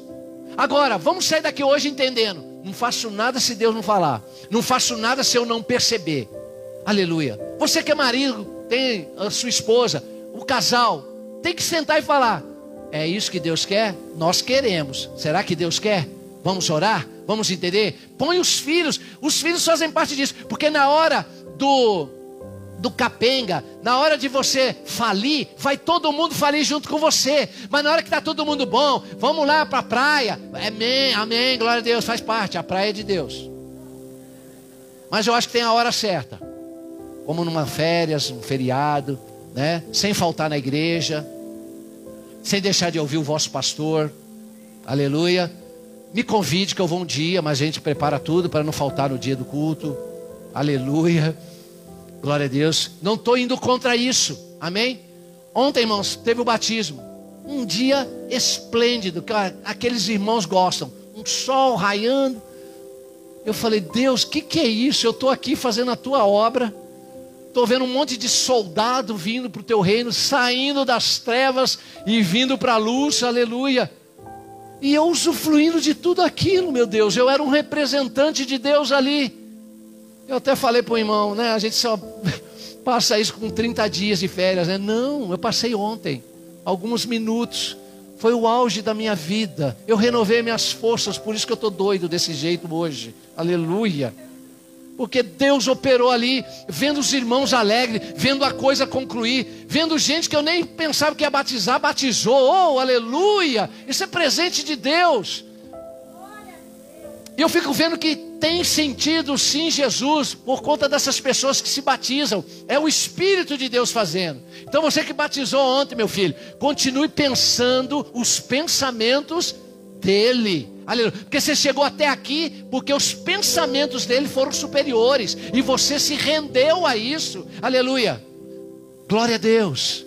Agora, vamos sair daqui hoje entendendo não faço nada se Deus não falar. Não faço nada se eu não perceber. Aleluia. Você que é marido, tem a sua esposa, o casal, tem que sentar e falar: é isso que Deus quer? Nós queremos. Será que Deus quer? Vamos orar? Vamos entender? Põe os filhos. Os filhos fazem parte disso. Porque na hora do do capenga, na hora de você falir, vai todo mundo falir junto com você. Mas na hora que está todo mundo bom, vamos lá para a praia. Amém, amém, glória a Deus, faz parte, a praia é de Deus. Mas eu acho que tem a hora certa. Como numa férias, um feriado, né? Sem faltar na igreja, sem deixar de ouvir o vosso pastor. Aleluia. Me convide que eu vou um dia, mas a gente prepara tudo para não faltar no dia do culto. Aleluia. Glória a Deus. Não estou indo contra isso. Amém? Ontem, irmãos, teve o batismo. Um dia esplêndido, que aqueles irmãos gostam. Um sol raiando. Eu falei, Deus, o que, que é isso? Eu estou aqui fazendo a tua obra. Estou vendo um monte de soldado vindo para o teu reino, saindo das trevas e vindo para a luz, aleluia. E eu usufruindo de tudo aquilo, meu Deus. Eu era um representante de Deus ali. Eu até falei para o irmão, né? A gente só passa isso com 30 dias de férias, né? Não, eu passei ontem, alguns minutos. Foi o auge da minha vida. Eu renovei minhas forças, por isso que eu estou doido desse jeito hoje. Aleluia. Porque Deus operou ali, vendo os irmãos alegres, vendo a coisa concluir, vendo gente que eu nem pensava que ia batizar, batizou. Oh, aleluia! Isso é presente de Deus. E eu fico vendo que tem sentido sim Jesus, por conta dessas pessoas que se batizam. É o Espírito de Deus fazendo. Então você que batizou ontem, meu filho, continue pensando os pensamentos dele. Aleluia. Porque você chegou até aqui porque os pensamentos dele foram superiores. E você se rendeu a isso. Aleluia. Glória a Deus.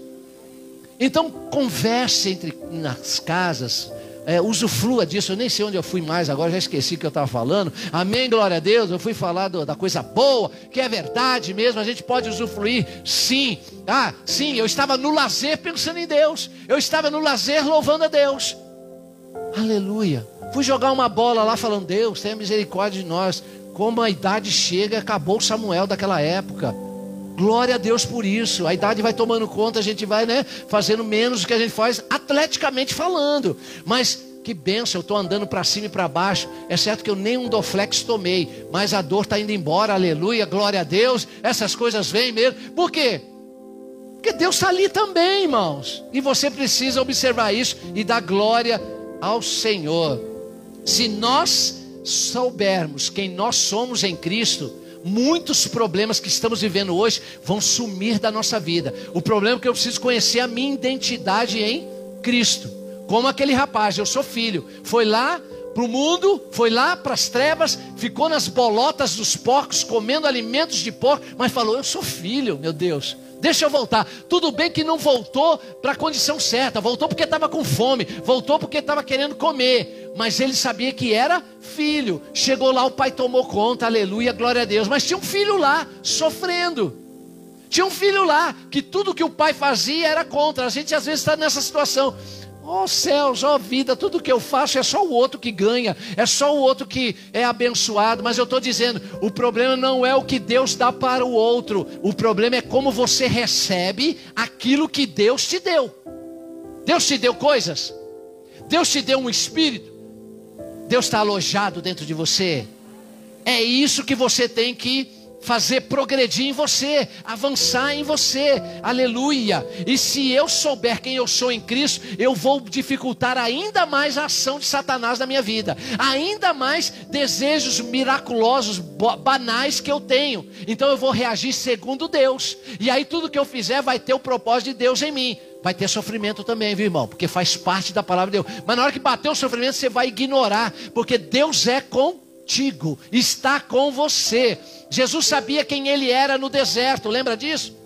Então converse entre nas casas é, usufrua disso. Eu nem sei onde eu fui mais, agora já esqueci o que eu estava falando. Amém, glória a Deus. Eu fui falar do, da coisa boa, que é verdade mesmo. A gente pode usufruir, sim. Ah, sim, eu estava no lazer pensando em Deus. Eu estava no lazer louvando a Deus. Aleluia. Fui jogar uma bola lá falando, Deus, tenha misericórdia de nós. Como a idade chega, acabou Samuel daquela época. Glória a Deus por isso. A idade vai tomando conta, a gente vai, né, fazendo menos do que a gente faz atleticamente falando. Mas que benção, eu estou andando para cima e para baixo. É certo que eu nem um Doflex tomei, mas a dor está indo embora, aleluia, glória a Deus. Essas coisas vêm mesmo. Por quê? Porque Deus está ali também, irmãos. E você precisa observar isso e dar glória ao Senhor. Se nós soubermos quem nós somos em Cristo, muitos problemas que estamos vivendo hoje vão sumir da nossa vida. O problema é que eu preciso conhecer a minha identidade em Cristo. Como aquele rapaz, eu sou filho, foi lá para o mundo, foi lá para as trevas, ficou nas bolotas dos porcos, comendo alimentos de porco, mas falou: Eu sou filho, meu Deus, deixa eu voltar. Tudo bem que não voltou para a condição certa, voltou porque estava com fome, voltou porque estava querendo comer, mas ele sabia que era filho. Chegou lá, o pai tomou conta, aleluia, glória a Deus, mas tinha um filho lá, sofrendo. Tinha um filho lá, que tudo que o pai fazia era contra. A gente às vezes está nessa situação. Ó oh, céus, ó oh, vida, tudo que eu faço é só o outro que ganha, é só o outro que é abençoado. Mas eu estou dizendo, o problema não é o que Deus dá para o outro, o problema é como você recebe aquilo que Deus te deu. Deus te deu coisas, Deus te deu um espírito, Deus está alojado dentro de você. É isso que você tem que fazer progredir em você, avançar em você, aleluia. E se eu souber quem eu sou em Cristo, eu vou dificultar ainda mais a ação de Satanás na minha vida, ainda mais desejos miraculosos, banais que eu tenho. Então eu vou reagir segundo Deus, e aí tudo que eu fizer vai ter o propósito de Deus em mim. Vai ter sofrimento também, viu irmão? Porque faz parte da palavra de Deus. Mas na hora que bater o sofrimento, você vai ignorar, porque Deus é contigo, está com você. Jesus sabia quem ele era no deserto, lembra disso?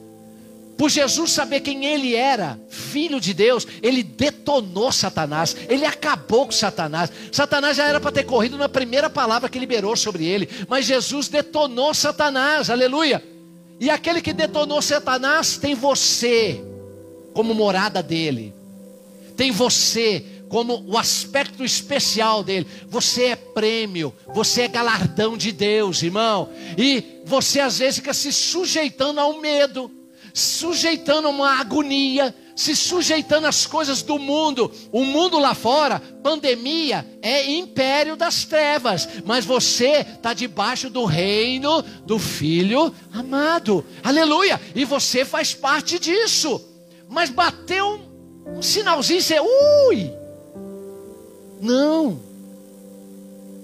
Por Jesus saber quem ele era, filho de Deus, ele detonou Satanás, ele acabou com Satanás. Satanás já era para ter corrido na primeira palavra que liberou sobre ele, mas Jesus detonou Satanás, aleluia. E aquele que detonou Satanás tem você como morada dele, tem você como o aspecto especial dele. Você é prêmio, você é galardão de Deus, irmão. E você às vezes fica se sujeitando ao medo, sujeitando a uma agonia, se sujeitando às coisas do mundo. O mundo lá fora, pandemia, é império das trevas, mas você está debaixo do reino do Filho amado. Aleluia! E você faz parte disso. Mas bateu um, um sinalzinho, você, ui! Não.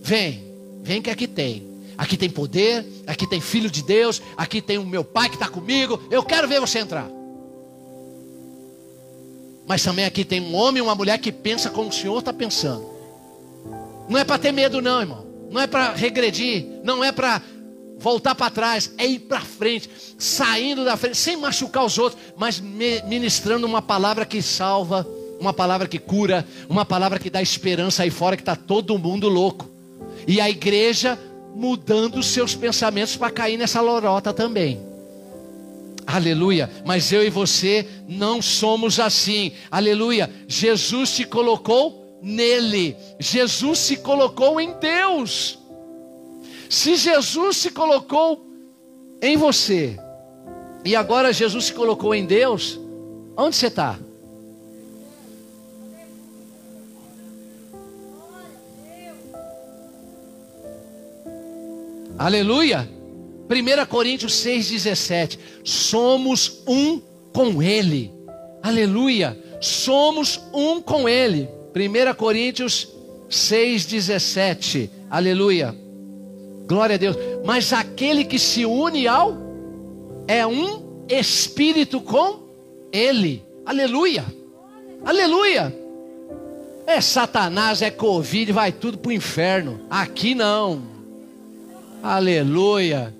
Vem, vem que aqui tem. Aqui tem poder, aqui tem filho de Deus, aqui tem o meu pai que está comigo. Eu quero ver você entrar. Mas também aqui tem um homem e uma mulher que pensa como o Senhor está pensando. Não é para ter medo, não, irmão. Não é para regredir. Não é para voltar para trás. É ir para frente. Saindo da frente, sem machucar os outros, mas ministrando uma palavra que salva uma palavra que cura, uma palavra que dá esperança aí fora que está todo mundo louco. E a igreja mudando os seus pensamentos para cair nessa lorota também. Aleluia. Mas eu e você não somos assim. Aleluia. Jesus te colocou nele. Jesus se colocou em Deus. Se Jesus se colocou em você, e agora Jesus se colocou em Deus, onde você está? Aleluia. 1 Coríntios 6,17. Somos um com Ele. Aleluia. Somos um com Ele. 1 Coríntios 6,17. Aleluia. Glória a Deus. Mas aquele que se une ao é um espírito com Ele. Aleluia. Aleluia. É Satanás, é Covid, vai tudo para o inferno. Aqui não. Aleluia.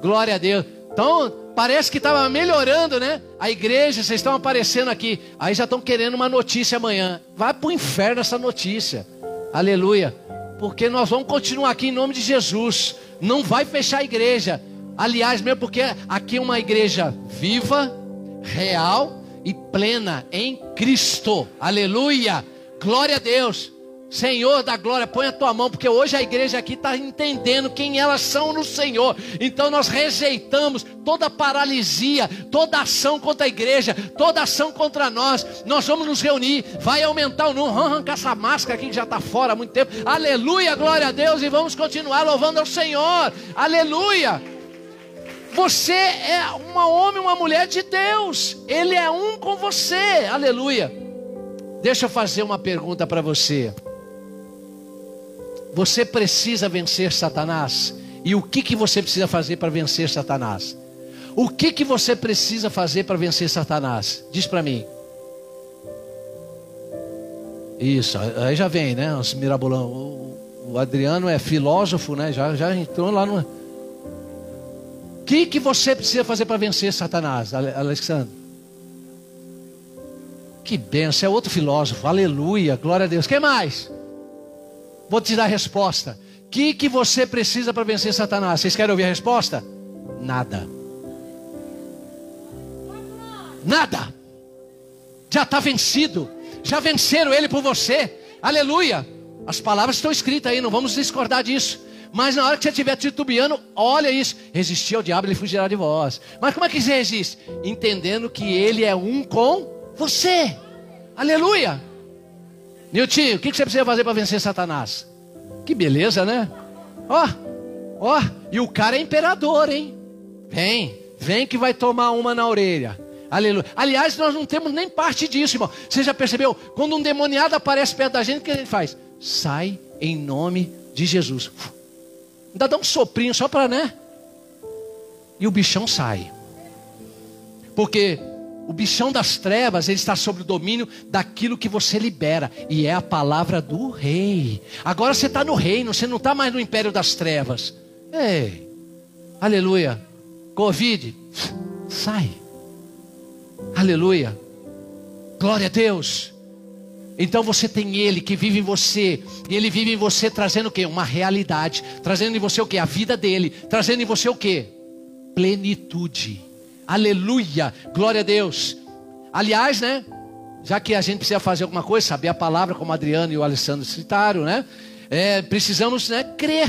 Glória a Deus. Então, parece que estava melhorando, né? A igreja, vocês estão aparecendo aqui. Aí já estão querendo uma notícia amanhã. Vai para o inferno essa notícia. Aleluia. Porque nós vamos continuar aqui em nome de Jesus. Não vai fechar a igreja. Aliás, mesmo porque aqui é uma igreja viva, real e plena em Cristo. Aleluia. Glória a Deus. Senhor da glória, põe a tua mão, porque hoje a igreja aqui está entendendo quem elas são no Senhor. Então nós rejeitamos toda paralisia, toda ação contra a igreja, toda ação contra nós. Nós vamos nos reunir, vai aumentar o número, arrancar essa máscara aqui que já está fora há muito tempo. Aleluia, glória a Deus, e vamos continuar louvando ao Senhor. Aleluia. Você é um homem, uma mulher de Deus. Ele é um com você. Aleluia. Deixa eu fazer uma pergunta para você. Você precisa vencer Satanás. E o que, que você precisa fazer para vencer Satanás? O que, que você precisa fazer para vencer Satanás? Diz para mim. Isso, aí já vem, né? Os mirabolão. O, o Adriano é filósofo, né? Já, já entrou lá no. O que, que você precisa fazer para vencer Satanás, Alexandre? Que benção, é outro filósofo, aleluia, glória a Deus. Quem mais? Vou te dar a resposta. O que, que você precisa para vencer Satanás? Vocês querem ouvir a resposta? Nada. Nada. Já está vencido. Já venceram ele por você. Aleluia. As palavras estão escritas aí, não vamos discordar disso. Mas na hora que você estiver titubeando, olha isso. Resistir ao diabo, ele fugirá de vós. Mas como é que você resiste? Entendendo que ele é um com você. Aleluia. Nilton, o que você precisa fazer para vencer Satanás? Que beleza, né? Ó, ó, e o cara é imperador, hein? Vem, vem que vai tomar uma na orelha. Aleluia. Aliás, nós não temos nem parte disso, irmão. Você já percebeu? Quando um demoniado aparece perto da gente, o que gente faz? Sai em nome de Jesus. Ainda dá um soprinho só para, né? E o bichão sai. Porque o bichão das trevas, ele está sob o domínio daquilo que você libera, e é a palavra do rei. Agora você está no reino, você não está mais no império das trevas. Ei, aleluia. Covid, sai. Aleluia. Glória a Deus. Então você tem Ele que vive em você, e Ele vive em você trazendo o que? Uma realidade, trazendo em você o que? A vida dele, trazendo em você o que? Plenitude. Aleluia, glória a Deus. Aliás, né? Já que a gente precisa fazer alguma coisa, saber a palavra, como Adriano e o Alessandro citaram, né? É, precisamos né, crer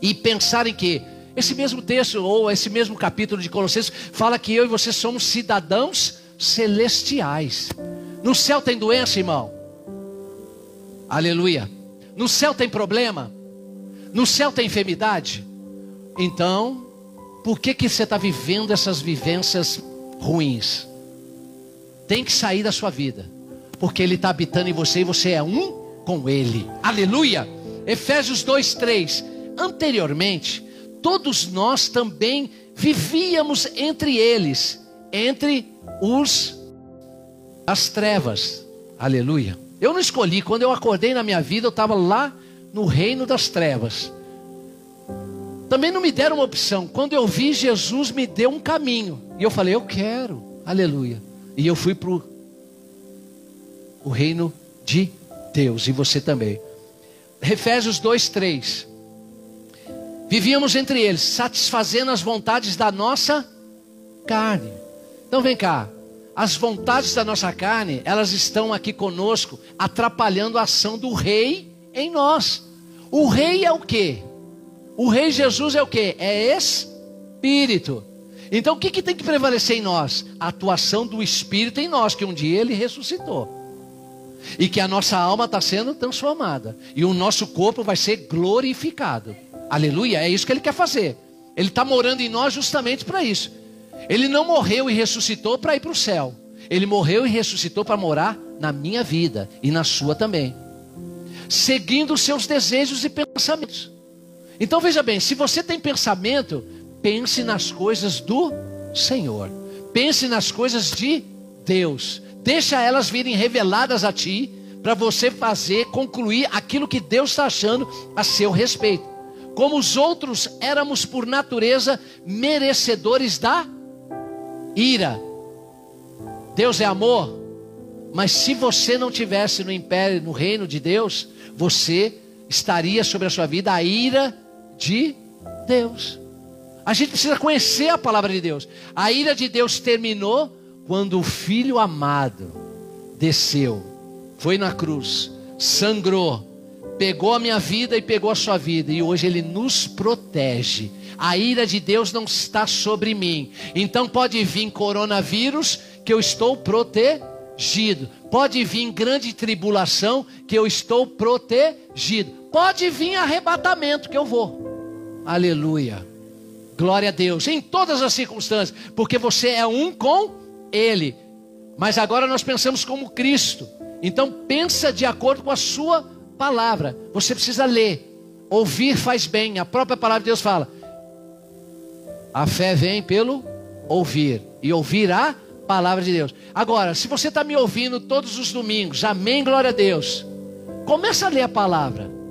e pensar em que esse mesmo texto ou esse mesmo capítulo de Colossenses fala que eu e você somos cidadãos celestiais. No céu tem doença, irmão? Aleluia. No céu tem problema? No céu tem enfermidade? Então, por que, que você está vivendo essas vivências ruins? Tem que sair da sua vida, porque Ele está habitando em você e você é um com Ele. Aleluia! Efésios 2,3. Anteriormente, todos nós também vivíamos entre eles, entre os as trevas. Aleluia. Eu não escolhi, quando eu acordei na minha vida, eu estava lá no reino das trevas. Também não me deram uma opção. Quando eu vi, Jesus me deu um caminho. E eu falei, eu quero. Aleluia. E eu fui para o reino de Deus. E você também. Efésios 2, 3. Vivíamos entre eles, satisfazendo as vontades da nossa carne. Então vem cá. As vontades da nossa carne, elas estão aqui conosco, atrapalhando a ação do rei em nós. O rei é o que? O Rei Jesus é o que? É Espírito. Então o que, que tem que prevalecer em nós? A atuação do Espírito em nós, que um dia ele ressuscitou. E que a nossa alma está sendo transformada. E o nosso corpo vai ser glorificado. Aleluia, é isso que ele quer fazer. Ele está morando em nós justamente para isso. Ele não morreu e ressuscitou para ir para o céu. Ele morreu e ressuscitou para morar na minha vida e na sua também. Seguindo os seus desejos e pensamentos. Então veja bem, se você tem pensamento, pense nas coisas do Senhor. Pense nas coisas de Deus. Deixa elas virem reveladas a ti para você fazer, concluir aquilo que Deus está achando a seu respeito. Como os outros éramos por natureza merecedores da ira. Deus é amor, mas se você não tivesse no império, no reino de Deus, você estaria sobre a sua vida a ira de Deus. A gente precisa conhecer a palavra de Deus. A ira de Deus terminou quando o filho amado desceu, foi na cruz, sangrou, pegou a minha vida e pegou a sua vida, e hoje Ele nos protege. A ira de Deus não está sobre mim. Então pode vir coronavírus, que eu estou protegido. Pode vir grande tribulação, que eu estou protegido. Pode vir arrebatamento, que eu vou. Aleluia. Glória a Deus. Em todas as circunstâncias, porque você é um com Ele. Mas agora nós pensamos como Cristo. Então pensa de acordo com a sua palavra. Você precisa ler. Ouvir faz bem. A própria palavra de Deus fala: a fé vem pelo ouvir. E ouvir a palavra de Deus. Agora, se você está me ouvindo todos os domingos, amém, glória a Deus. Começa a ler a palavra.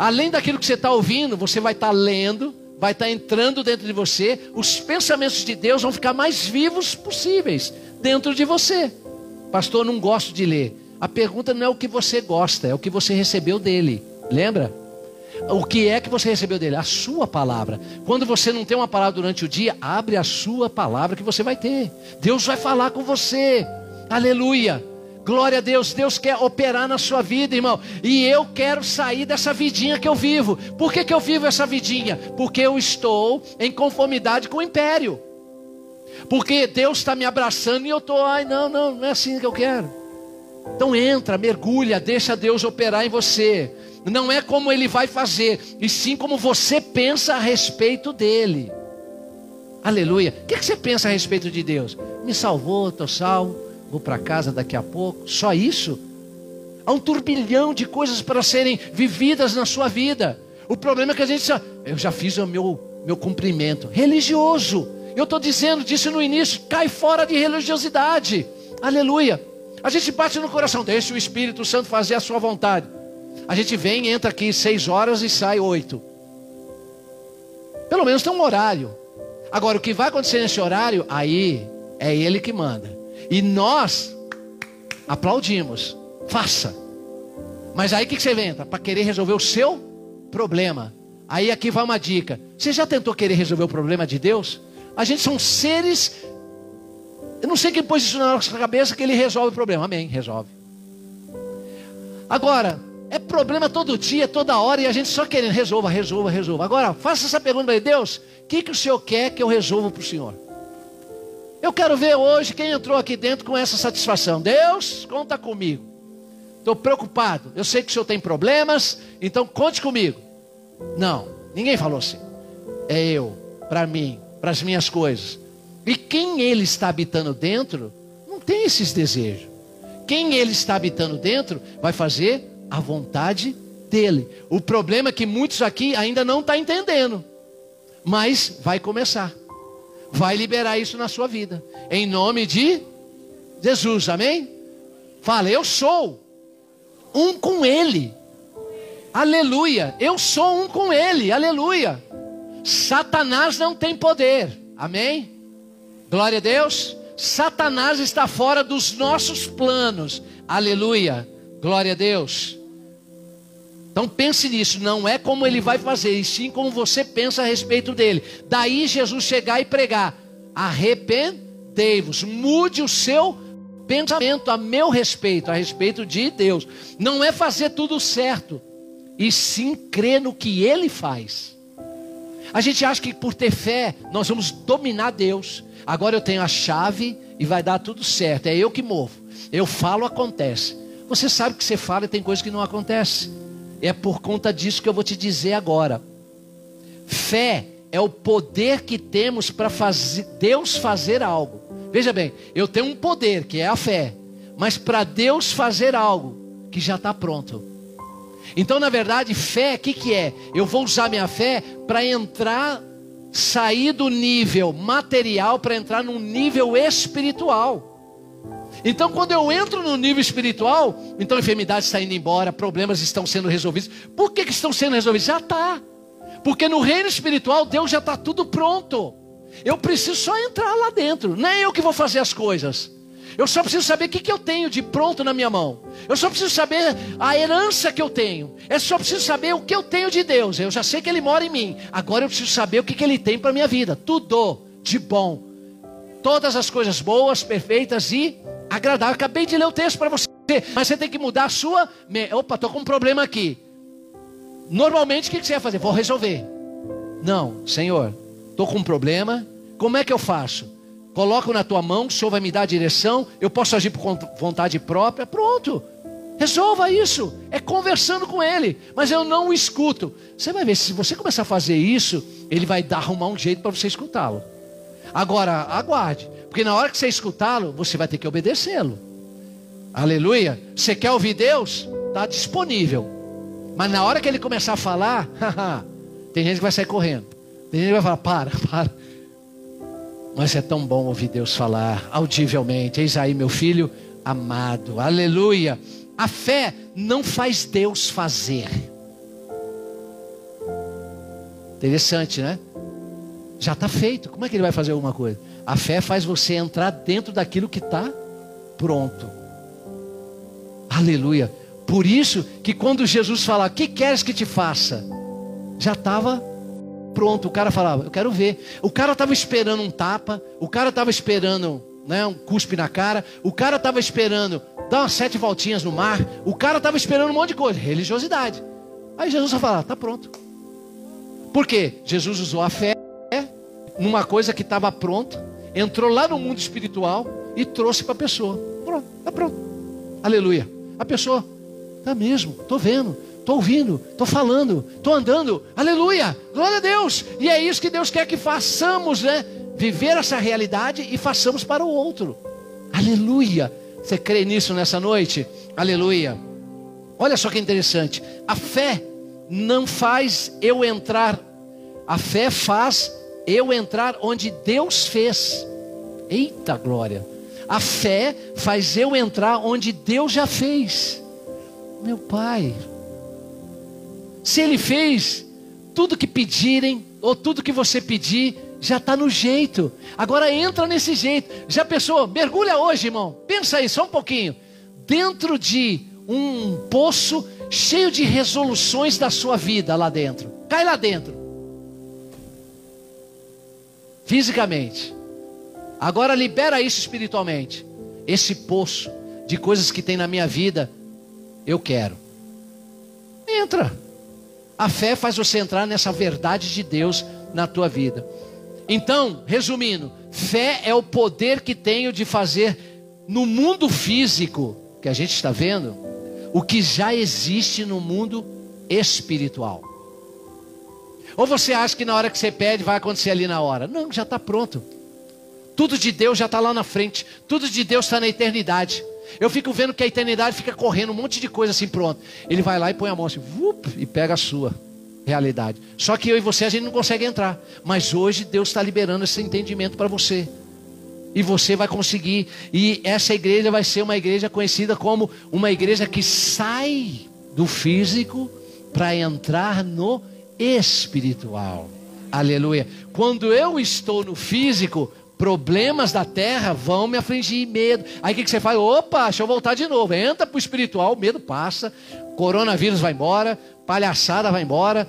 Além daquilo que você está ouvindo, você vai estar tá lendo, vai estar tá entrando dentro de você. Os pensamentos de Deus vão ficar mais vivos possíveis dentro de você. Pastor, não gosto de ler. A pergunta não é o que você gosta, é o que você recebeu dele. Lembra? O que é que você recebeu dele? A sua palavra. Quando você não tem uma palavra durante o dia, abre a sua palavra que você vai ter. Deus vai falar com você. Aleluia. Glória a Deus, Deus quer operar na sua vida, irmão. E eu quero sair dessa vidinha que eu vivo. Por que, que eu vivo essa vidinha? Porque eu estou em conformidade com o império. Porque Deus está me abraçando e eu estou, ai, não, não, não é assim que eu quero. Então entra, mergulha, deixa Deus operar em você. Não é como ele vai fazer, e sim como você pensa a respeito dele. Aleluia. O que, que você pensa a respeito de Deus? Me salvou, estou salvo, vou para casa daqui a pouco. Só isso? Há um turbilhão de coisas para serem vividas na sua vida. O problema é que a gente eu já fiz o meu, meu cumprimento religioso. Eu estou dizendo, disse no início, cai fora de religiosidade. Aleluia. A gente bate no coração, deixa o Espírito Santo fazer a sua vontade. A gente vem, entra aqui seis horas e sai oito. Pelo menos tem um horário. Agora, o que vai acontecer nesse horário, aí é ele que manda. E nós aplaudimos. Faça. Mas aí o que, você entra? Para querer resolver o seu problema. Aí aqui vai uma dica. Você já tentou querer resolver o problema de Deus? A gente são seres. Eu não sei quem pôs isso na nossa cabeça que ele resolve o problema. Amém, resolve. Agora, é problema todo dia, toda hora, e a gente só querendo, resolva, resolva, resolva. Agora, faça essa pergunta para Deus: o que, que o Senhor quer que eu resolva para o Senhor? Eu quero ver hoje quem entrou aqui dentro com essa satisfação. Deus, conta comigo. Estou preocupado. Eu sei que o Senhor tem problemas, então conte comigo. Não, ninguém falou assim. É eu, para mim, para as minhas coisas. E quem Ele está habitando dentro, não tem esses desejos. Quem Ele está habitando dentro, vai fazer a vontade dele. O problema é que muitos aqui ainda não estão tá entendendo, mas vai começar, vai liberar isso na sua vida, em nome de Jesus, amém? Fala, eu sou um com Ele, aleluia, eu sou um com Ele, aleluia. Satanás não tem poder, amém? Glória a Deus. Satanás está fora dos nossos planos, aleluia, glória a Deus. Então pense nisso, não é como ele vai fazer, e sim como você pensa a respeito dele. Daí Jesus chegar e pregar: arrependei-vos, mude o seu pensamento a meu respeito, a respeito de Deus. Não é fazer tudo certo, e sim crer no que ele faz. A gente acha que por ter fé nós vamos dominar Deus. Agora eu tenho a chave e vai dar tudo certo. É eu que movo. Eu falo, acontece. Você sabe que você fala e tem coisa que não acontece. É por conta disso que eu vou te dizer agora. Fé é o poder que temos para fazer Deus fazer algo. Veja bem, eu tenho um poder que é a fé, mas para Deus fazer algo que já está pronto. Então, na verdade, fé, o que, que é? Eu vou usar minha fé para entrar, sair do nível material para entrar num nível espiritual. Então, quando eu entro no nível espiritual, então enfermidade está indo embora, problemas estão sendo resolvidos. Por que, que estão sendo resolvidos? Já está. Porque no reino espiritual, Deus já está tudo pronto. Eu preciso só entrar lá dentro. Não é eu que vou fazer as coisas. Eu só preciso saber o que, que eu tenho de pronto na minha mão. Eu só preciso saber a herança que eu tenho. Eu só preciso saber o que eu tenho de Deus. Eu já sei que Ele mora em mim. Agora eu preciso saber o que, que Ele tem para minha vida. Tudo de bom. Todas as coisas boas, perfeitas e agradável. Acabei de ler o texto para você. Mas você tem que mudar a sua. Opa, estou com um problema aqui. Normalmente o que você vai fazer? Vou resolver. Não, Senhor, estou com um problema. Como é que eu faço? Coloco na tua mão, o Senhor vai me dar a direção. Eu posso agir por vontade própria. Pronto. Resolva isso. É conversando com ele. Mas eu não o escuto. Você vai ver, se você começar a fazer isso, ele vai dar, arrumar um jeito para você escutá-lo. Agora, aguarde. Porque na hora que você escutá-lo, você vai ter que obedecê-lo. Aleluia. Você quer ouvir Deus? Está disponível. Mas na hora que ele começar a falar, tem gente que vai sair correndo. Tem gente que vai falar: para, para. Mas é tão bom ouvir Deus falar audivelmente. Eis aí, meu filho amado. Aleluia. A fé não faz Deus fazer. Interessante, né? Já está feito. Como é que ele vai fazer alguma coisa? A fé faz você entrar dentro daquilo que está pronto. Aleluia. Por isso que quando Jesus fala, o que queres que te faça? Já estava pronto. O cara falava, eu quero ver. O cara estava esperando um tapa, o cara estava esperando né, um cuspe na cara, o cara estava esperando dar umas sete voltinhas no mar. O cara estava esperando um monte de coisa, religiosidade. Aí Jesus só fala, tá pronto. Por quê? Jesus usou a fé numa coisa que estava pronta, entrou lá no mundo espiritual e trouxe para a pessoa. Pronto, tá pronto. Aleluia. A pessoa, tá mesmo, tô vendo, tô ouvindo, tô falando, tô andando. Aleluia. Glória a Deus. E é isso que Deus quer que façamos, né? Viver essa realidade e façamos para o outro. Aleluia. Você crê nisso nessa noite? Aleluia. Olha só que interessante. A fé não faz eu entrar, a fé faz eu entrar onde Deus fez. Eita glória. A fé faz eu entrar onde Deus já fez. Meu Pai. Se Ele fez, tudo que pedirem, ou tudo que você pedir, já está no jeito. Agora entra nesse jeito. Já pensou? Mergulha hoje, irmão. Pensa aí, só um pouquinho. Dentro de um poço cheio de resoluções da sua vida lá dentro. Cai lá dentro. Fisicamente. Agora libera isso espiritualmente. Esse poço de coisas que tem na minha vida, eu quero. Entra. A fé faz você entrar nessa verdade de Deus na tua vida. Então, resumindo, fé é o poder que tenho de fazer no mundo físico que a gente está vendo, o que já existe no mundo espiritual. Ou você acha que na hora que você pede vai acontecer ali na hora? Não, já está pronto. Tudo de Deus já está lá na frente. Tudo de Deus está na eternidade. Eu fico vendo que a eternidade fica correndo um monte de coisa assim, pronto. Ele vai lá e põe a mão assim, vup, e pega a sua realidade. Só que eu e você a gente não consegue entrar. Mas hoje Deus está liberando esse entendimento para você. E você vai conseguir. E essa igreja vai ser uma igreja conhecida como uma igreja que sai do físico para entrar no espiritual. Aleluia. Quando eu estou no físico, problemas da terra vão me afligir, medo. Aí o que, que você faz? Opa, deixa eu voltar de novo. Entra para o espiritual, o medo passa, coronavírus vai embora, palhaçada vai embora,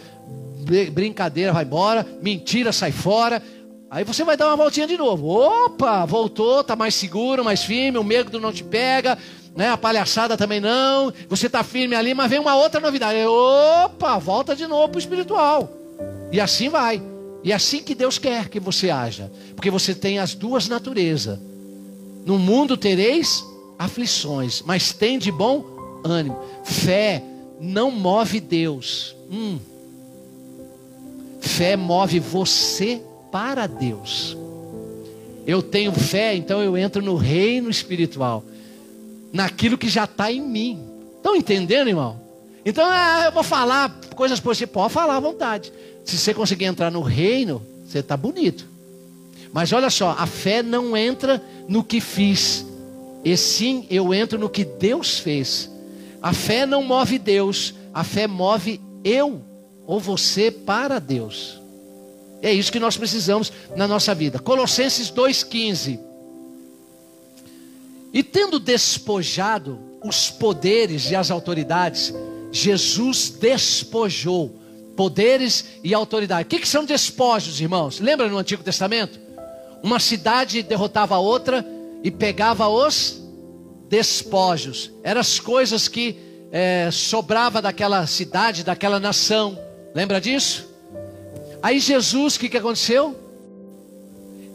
brincadeira vai embora, mentira sai fora. Aí você vai dar uma voltinha de novo. Opa, voltou, tá mais seguro, mais firme, o medo não te pega, né? A palhaçada também não. Você tá firme ali, mas vem uma outra novidade. Opa, volta de novo pro espiritual. E assim vai. E é assim que Deus quer que você haja, porque você tem as duas naturezas. No mundo tereis aflições, mas tem de bom ânimo. Fé, não move Deus. Hum. Fé move você para Deus. Eu tenho fé, então eu entro no reino espiritual, naquilo que já está em mim. Estão entendendo, irmão? Então ah, eu vou falar coisas você, pode falar à vontade. Se você conseguir entrar no reino, você está bonito. Mas olha só, a fé não entra no que fiz, e sim eu entro no que Deus fez. A fé não move Deus, a fé move eu ou você para Deus. É isso que nós precisamos na nossa vida. Colossenses 2,15. E tendo despojado os poderes e as autoridades, Jesus despojou poderes e autoridade. O que, que são despojos, irmãos? Lembra no Antigo Testamento? Uma cidade derrotava a outra e pegava os despojos. Eram as coisas que é, sobrava daquela cidade, daquela nação. Lembra disso? Aí Jesus, o que, que aconteceu?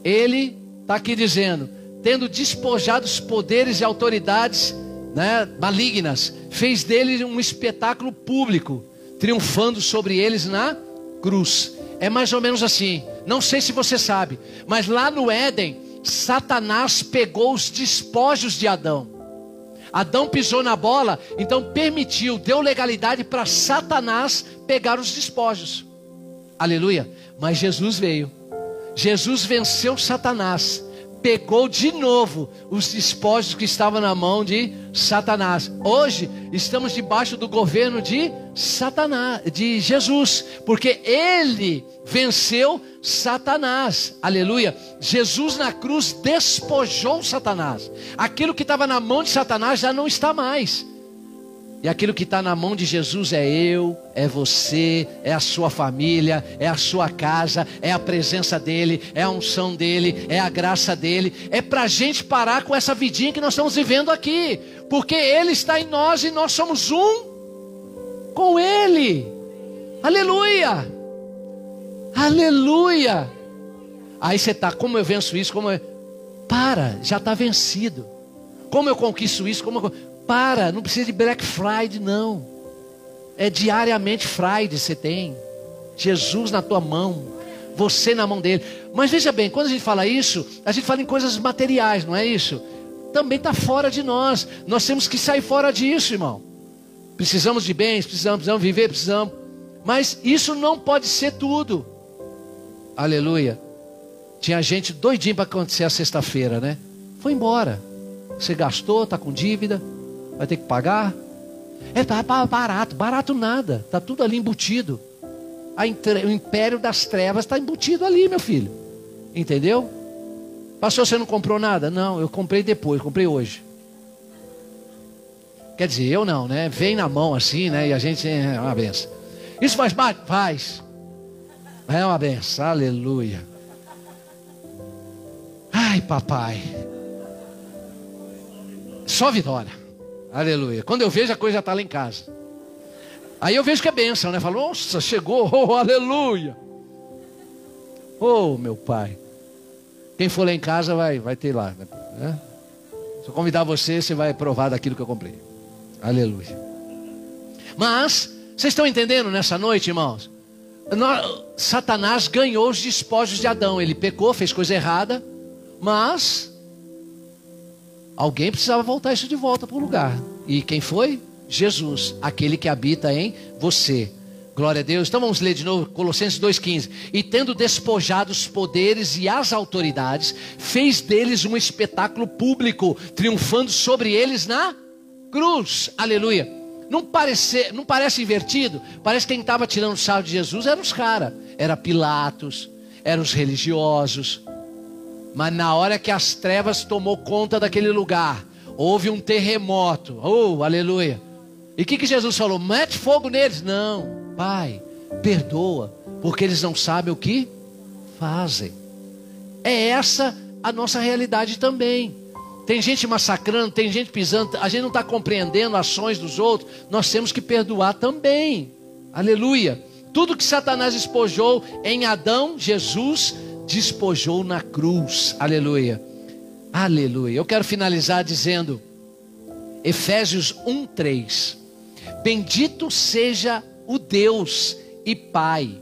Ele está aqui dizendo: tendo despojado os poderes e autoridades né, malignas, fez dele um espetáculo público, triunfando sobre eles na cruz. É mais ou menos assim. Não sei se você sabe, mas lá no Éden, Satanás pegou os despojos de Adão. Adão pisou na bola, então permitiu, deu legalidade para Satanás pegar os despojos. Aleluia. Mas Jesus veio. Jesus venceu Satanás pegou de novo os despojos que estavam na mão de Satanás. Hoje estamos debaixo do governo de Satanás, de Jesus, porque ele venceu Satanás. Aleluia. Jesus na cruz despojou Satanás. Aquilo que estava na mão de Satanás já não está mais. E aquilo que está na mão de Jesus é eu, é você, é a sua família, é a sua casa, é a presença dEle, é a unção dEle, é a graça dEle. É para a gente parar com essa vidinha que nós estamos vivendo aqui, porque Ele está em nós e nós somos um com Ele. Aleluia! Aleluia! Aí você está, como eu venço isso? Como eu... Para, já está vencido. Como eu conquisto isso? Como eu... Para, não precisa de Black Friday, não. É diariamente Friday você tem. Jesus na tua mão, você na mão dele. Mas veja bem, quando a gente fala isso, a gente fala em coisas materiais, não é isso? Também está fora de nós. Nós temos que sair fora disso, irmão. Precisamos de bens, precisamos, precisamos viver, precisamos. Mas isso não pode ser tudo. Aleluia. Tinha gente doidinho para acontecer a sexta-feira, né? Foi embora. Você gastou, está com dívida vai ter que pagar. É tá barato, barato nada, tá tudo ali embutido. o império das trevas está embutido ali, meu filho. Entendeu? Pastor, você não comprou nada? Não, eu comprei depois, comprei hoje. Quer dizer, eu não, né? Vem na mão assim, né? E a gente é uma benção. Isso faz parte? Faz. É uma benção, aleluia. Ai, papai. Só vitória. Aleluia. Quando eu vejo, a coisa está lá em casa. Aí eu vejo que é bênção, né? Falo, nossa, chegou, oh, aleluia. Oh, meu pai. Quem for lá em casa vai, vai ter lá. Né? Se eu convidar você, você vai provar daquilo que eu comprei. Aleluia. Mas, vocês estão entendendo nessa noite, irmãos? Satanás ganhou os despojos de Adão. Ele pecou, fez coisa errada, mas Alguém precisava voltar isso de volta para o lugar. E quem foi? Jesus, aquele que habita em você. Glória a Deus. Então vamos ler de novo Colossenses 2,15. E tendo despojado os poderes e as autoridades, fez deles um espetáculo público, triunfando sobre eles na cruz. Aleluia. Não parece, não parece invertido? Parece que quem estava tirando o sarro de Jesus eram os caras. Era Pilatos, eram os religiosos, mas na hora que as trevas tomou conta daquele lugar, houve um terremoto. Oh, aleluia. E o que, que Jesus falou? Mete fogo neles. Não, Pai, perdoa, porque eles não sabem o que fazem. É essa a nossa realidade também. Tem gente massacrando, tem gente pisando, a gente não está compreendendo ações dos outros, nós temos que perdoar também. Aleluia. Tudo que Satanás espojou em Adão, Jesus despojou na cruz. Aleluia. Aleluia. Eu quero finalizar dizendo Efésios 1:3. Bendito seja o Deus e Pai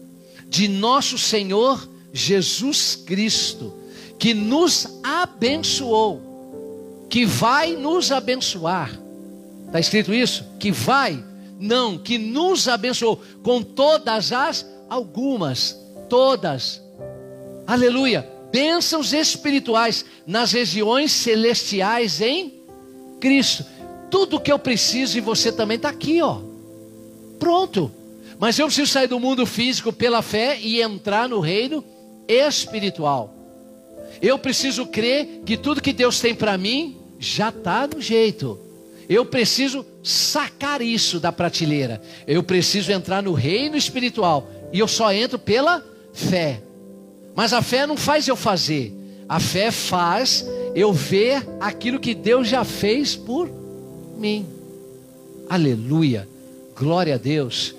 de nosso Senhor Jesus Cristo, que nos abençoou, que vai nos abençoar. Está escrito isso? Que vai? Não, que nos abençoou com todas as algumas, todas aleluia, bênçãos espirituais nas regiões celestiais em Cristo. Tudo que eu preciso e você também está aqui, ó. Pronto. Mas eu preciso sair do mundo físico pela fé e entrar no reino espiritual. Eu preciso crer que tudo que Deus tem para mim já está no jeito. Eu preciso sacar isso da prateleira. Eu preciso entrar no reino espiritual. E eu só entro pela fé. Mas a fé não faz eu fazer. A fé faz eu ver aquilo que Deus já fez por mim. Aleluia. Glória a Deus.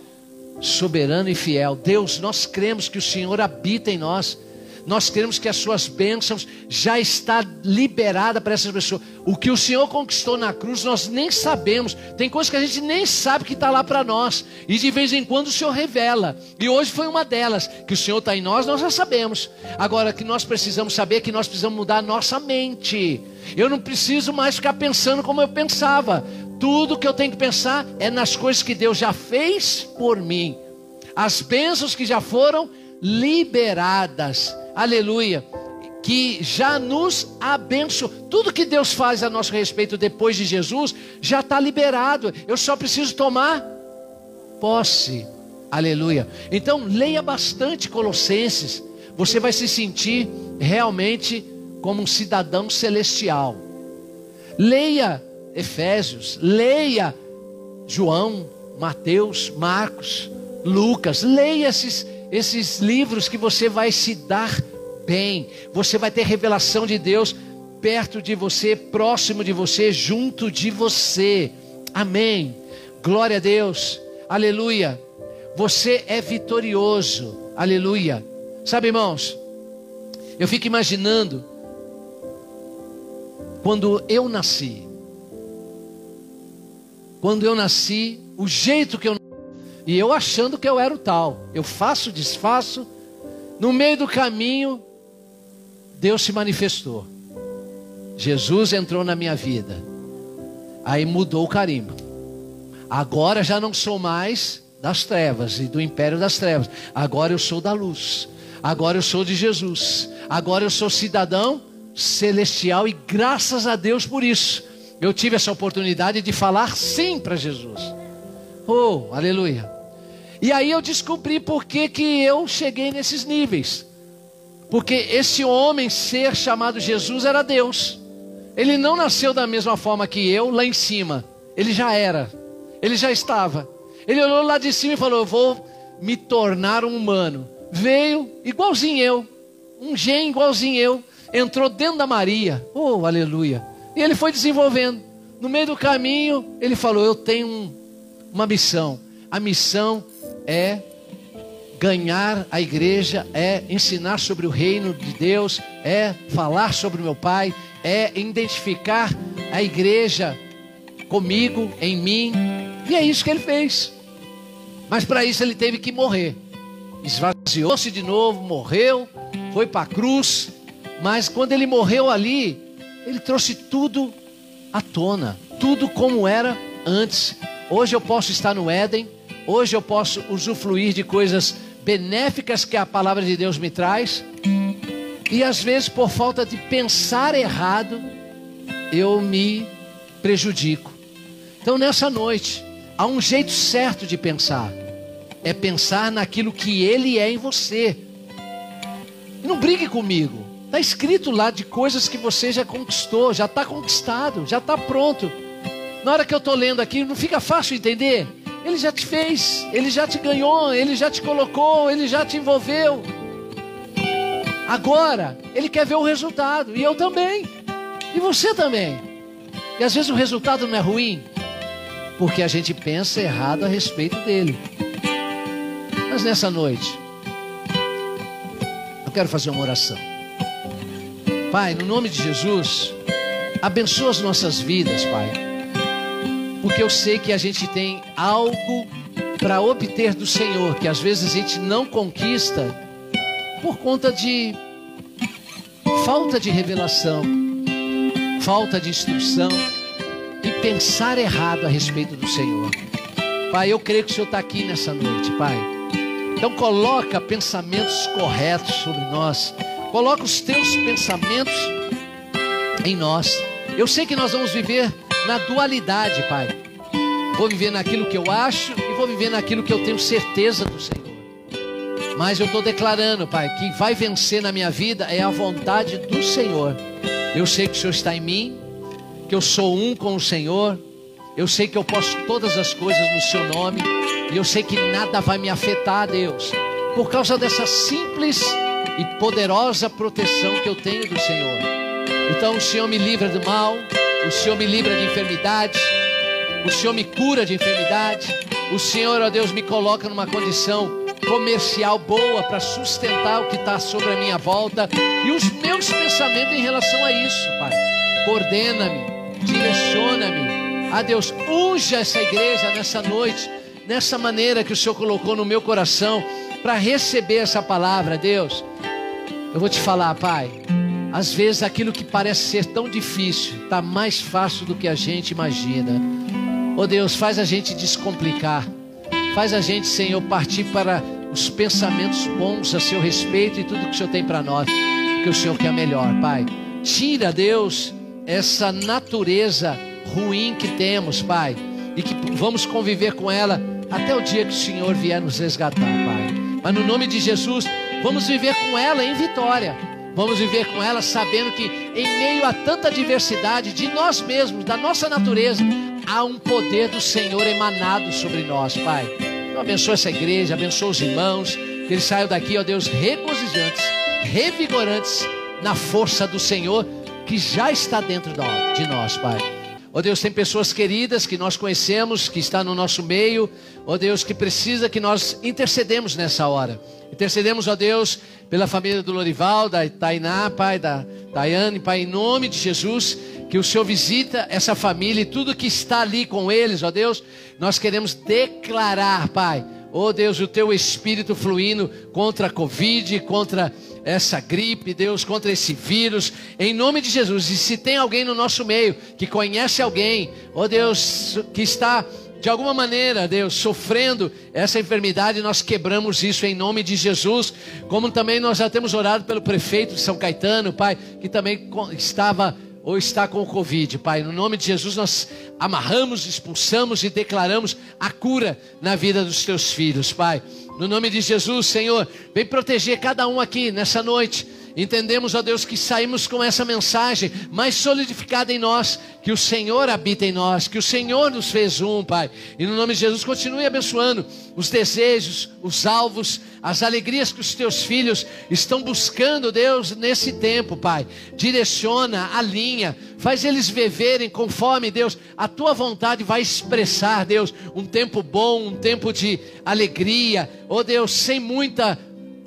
Soberano e fiel. Deus, nós cremos que o Senhor habita em nós. Nós queremos que as suas bênçãos já está liberada para essas pessoas. O que o Senhor conquistou na cruz, nós nem sabemos. Tem coisas que a gente nem sabe que está lá para nós. E de vez em quando o Senhor revela. E hoje foi uma delas. Que o Senhor está em nós, nós já sabemos. Agora, que nós precisamos saber que nós precisamos mudar a nossa mente. Eu não preciso mais ficar pensando como eu pensava. Tudo que eu tenho que pensar é nas coisas que Deus já fez por mim. As bênçãos que já foram liberadas aleluia, que já nos abençoa. Tudo que Deus faz a nosso respeito depois de Jesus já está liberado. Eu só preciso tomar posse. Aleluia. Então leia bastante Colossenses. Você vai se sentir realmente como um cidadão celestial. Leia Efésios, leia João, Mateus, Marcos, Lucas. Leia esses esses livros que você vai se dar bem, você vai ter revelação de Deus perto de você, próximo de você, junto de você. Amém. Glória a Deus. Aleluia. Você é vitorioso. Aleluia. Sabe, irmãos, eu fico imaginando quando eu nasci. Quando eu nasci, o jeito que eu e eu achando que eu era o tal. Eu faço, desfaço. No meio do caminho, Deus se manifestou. Jesus entrou na minha vida. Aí mudou o carimbo. Agora já não sou mais das trevas e do império das trevas. Agora eu sou da luz. Agora eu sou de Jesus. Agora eu sou cidadão celestial e graças a Deus por isso. Eu tive essa oportunidade de falar sim para Jesus. Oh, aleluia. E aí eu descobri por que, que eu cheguei nesses níveis. Porque esse homem ser chamado Jesus era Deus. Ele não nasceu da mesma forma que eu lá em cima. Ele já era. Ele já estava. Ele olhou lá de cima e falou: Eu vou me tornar um humano. Veio igualzinho eu. Um gênio igualzinho eu. Entrou dentro da Maria. Oh, aleluia. E ele foi desenvolvendo. No meio do caminho, ele falou: Eu tenho um, uma missão. A missão é ganhar a igreja, é ensinar sobre o reino de Deus, é falar sobre o meu Pai, é identificar a igreja comigo, em mim. E é isso que ele fez. Mas para isso ele teve que morrer. Esvaziou-se de novo, morreu, foi para a cruz. Mas quando ele morreu ali, ele trouxe tudo à tona, tudo como era antes. Hoje eu posso estar no Éden, Hoje eu posso usufruir de coisas benéficas que a palavra de Deus me traz. E às vezes, por falta de pensar errado, eu me prejudico. Então, nessa noite, há um jeito certo de pensar: é pensar naquilo que Ele é em você. Não brigue comigo. Está escrito lá de coisas que você já conquistou, já está conquistado, já está pronto. Na hora que eu estou lendo aqui, não fica fácil entender? Ele já te fez, ele já te ganhou, ele já te colocou, ele já te envolveu. Agora, ele quer ver o resultado, e eu também, e você também. E às vezes o resultado não é ruim, porque a gente pensa errado a respeito dele. Mas nessa noite, eu quero fazer uma oração. Pai, no nome de Jesus, abençoa as nossas vidas, Pai porque eu sei que a gente tem algo para obter do Senhor, que às vezes a gente não conquista por conta de falta de revelação, falta de instrução e pensar errado a respeito do Senhor. Pai, eu creio que o Senhor está aqui nessa noite, Pai. Então coloca pensamentos corretos sobre nós. Coloca os teus pensamentos em nós. Eu sei que nós vamos viver na dualidade, Pai. Vou viver naquilo que eu acho e vou viver naquilo que eu tenho certeza do Senhor. Mas eu estou declarando, Pai, que vai vencer na minha vida é a vontade do Senhor. Eu sei que o Senhor está em mim, que eu sou um com o Senhor. Eu sei que eu posso todas as coisas no Seu nome. E eu sei que nada vai me afetar, Deus, por causa dessa simples e poderosa proteção que eu tenho do Senhor. Então o Senhor me livra do mal, o Senhor me livra de enfermidades, o Senhor me cura de enfermidade, o Senhor, ó Deus, me coloca numa condição comercial boa para sustentar o que está sobre a minha volta e os meus pensamentos em relação a isso, Pai. Coordena-me, direciona-me. A Deus, unja essa igreja nessa noite, nessa maneira que o Senhor colocou no meu coração para receber essa palavra, Deus. Eu vou te falar, Pai. Às vezes aquilo que parece ser tão difícil está mais fácil do que a gente imagina. Oh Deus, faz a gente descomplicar. Faz a gente, Senhor, partir para os pensamentos bons a seu respeito e tudo que o Senhor tem para nós, que o Senhor quer melhor, Pai. Tira, Deus, essa natureza ruim que temos, Pai, e que vamos conviver com ela até o dia que o Senhor vier nos resgatar, Pai. Mas no nome de Jesus, vamos viver com ela em vitória. Vamos viver com ela sabendo que em meio a tanta diversidade de nós mesmos, da nossa natureza, há um poder do Senhor emanado sobre nós, Pai. Então abençoa essa igreja, abençoa os irmãos, que eles saiam daqui, ó Deus, regozijantes, revigorantes na força do Senhor que já está dentro de nós, Pai. Ó Deus, tem pessoas queridas que nós conhecemos, que está no nosso meio, ó Deus, que precisa que nós intercedemos nessa hora. Intercedemos, ó Deus, pela família do Lorival, da Tainá, Pai, da Tayane, Pai, em nome de Jesus, que o Senhor visita essa família e tudo que está ali com eles, ó Deus, nós queremos declarar, Pai, ó Deus, o teu espírito fluindo contra a Covid, contra essa gripe, Deus, contra esse vírus, em nome de Jesus. E se tem alguém no nosso meio que conhece alguém, ó Deus, que está de alguma maneira, Deus, sofrendo essa enfermidade, nós quebramos isso em nome de Jesus. Como também nós já temos orado pelo prefeito de São Caetano, Pai, que também estava ou está com o Covid, Pai. No nome de Jesus, nós amarramos, expulsamos e declaramos a cura na vida dos teus filhos, Pai. No nome de Jesus, Senhor, vem proteger cada um aqui nessa noite Entendemos, ó Deus, que saímos com essa mensagem mais solidificada em nós, que o Senhor habita em nós, que o Senhor nos fez um, Pai. E no nome de Jesus, continue abençoando os desejos, os alvos, as alegrias que os teus filhos estão buscando, Deus, nesse tempo, Pai. Direciona, alinha, faz eles viverem conforme, Deus, a tua vontade vai expressar, Deus, um tempo bom, um tempo de alegria, ó Deus, sem muita.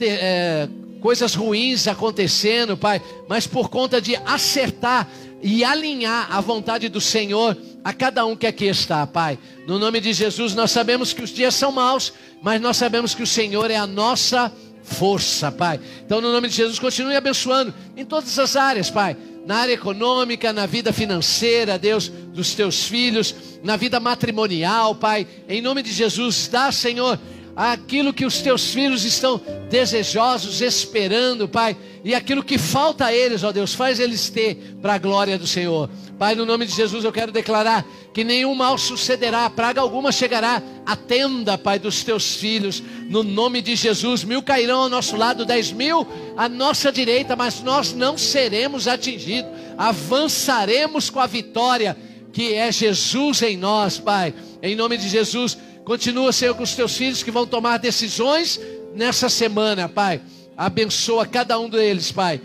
É, coisas ruins acontecendo, Pai, mas por conta de acertar e alinhar a vontade do Senhor a cada um que aqui está, Pai. No nome de Jesus, nós sabemos que os dias são maus, mas nós sabemos que o Senhor é a nossa força, Pai. Então, no nome de Jesus, continue abençoando em todas as áreas, Pai. Na área econômica, na vida financeira, Deus, dos teus filhos, na vida matrimonial, Pai. Em nome de Jesus, dá, Senhor, aquilo que os teus filhos estão desejosos, esperando, Pai, e aquilo que falta a eles, ó Deus, faz eles ter para a glória do Senhor. Pai, no nome de Jesus eu quero declarar que nenhum mal sucederá, praga alguma chegará à tenda, Pai, dos teus filhos, no nome de Jesus. Mil cairão ao nosso lado, dez mil à nossa direita, mas nós não seremos atingidos, avançaremos com a vitória que é Jesus em nós, Pai, em nome de Jesus. Continua, Senhor, com os teus filhos que vão tomar decisões nessa semana, Pai. Abençoa cada um deles, Pai.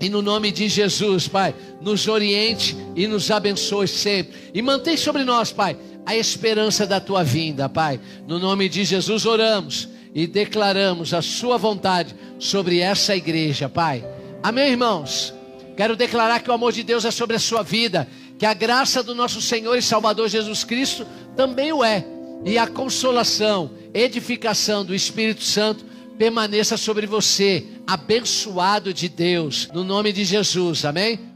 E no nome de Jesus, Pai, nos oriente e nos abençoe sempre. E mantém sobre nós, Pai, a esperança da tua vinda, Pai. No nome de Jesus oramos e declaramos a sua vontade sobre essa igreja, Pai. Amém, irmãos? Quero declarar que o amor de Deus é sobre a sua vida, que a graça do nosso Senhor e Salvador Jesus Cristo também o é e a consolação, edificação do Espírito Santo permaneça sobre você, abençoado de Deus, no nome de Jesus, amém?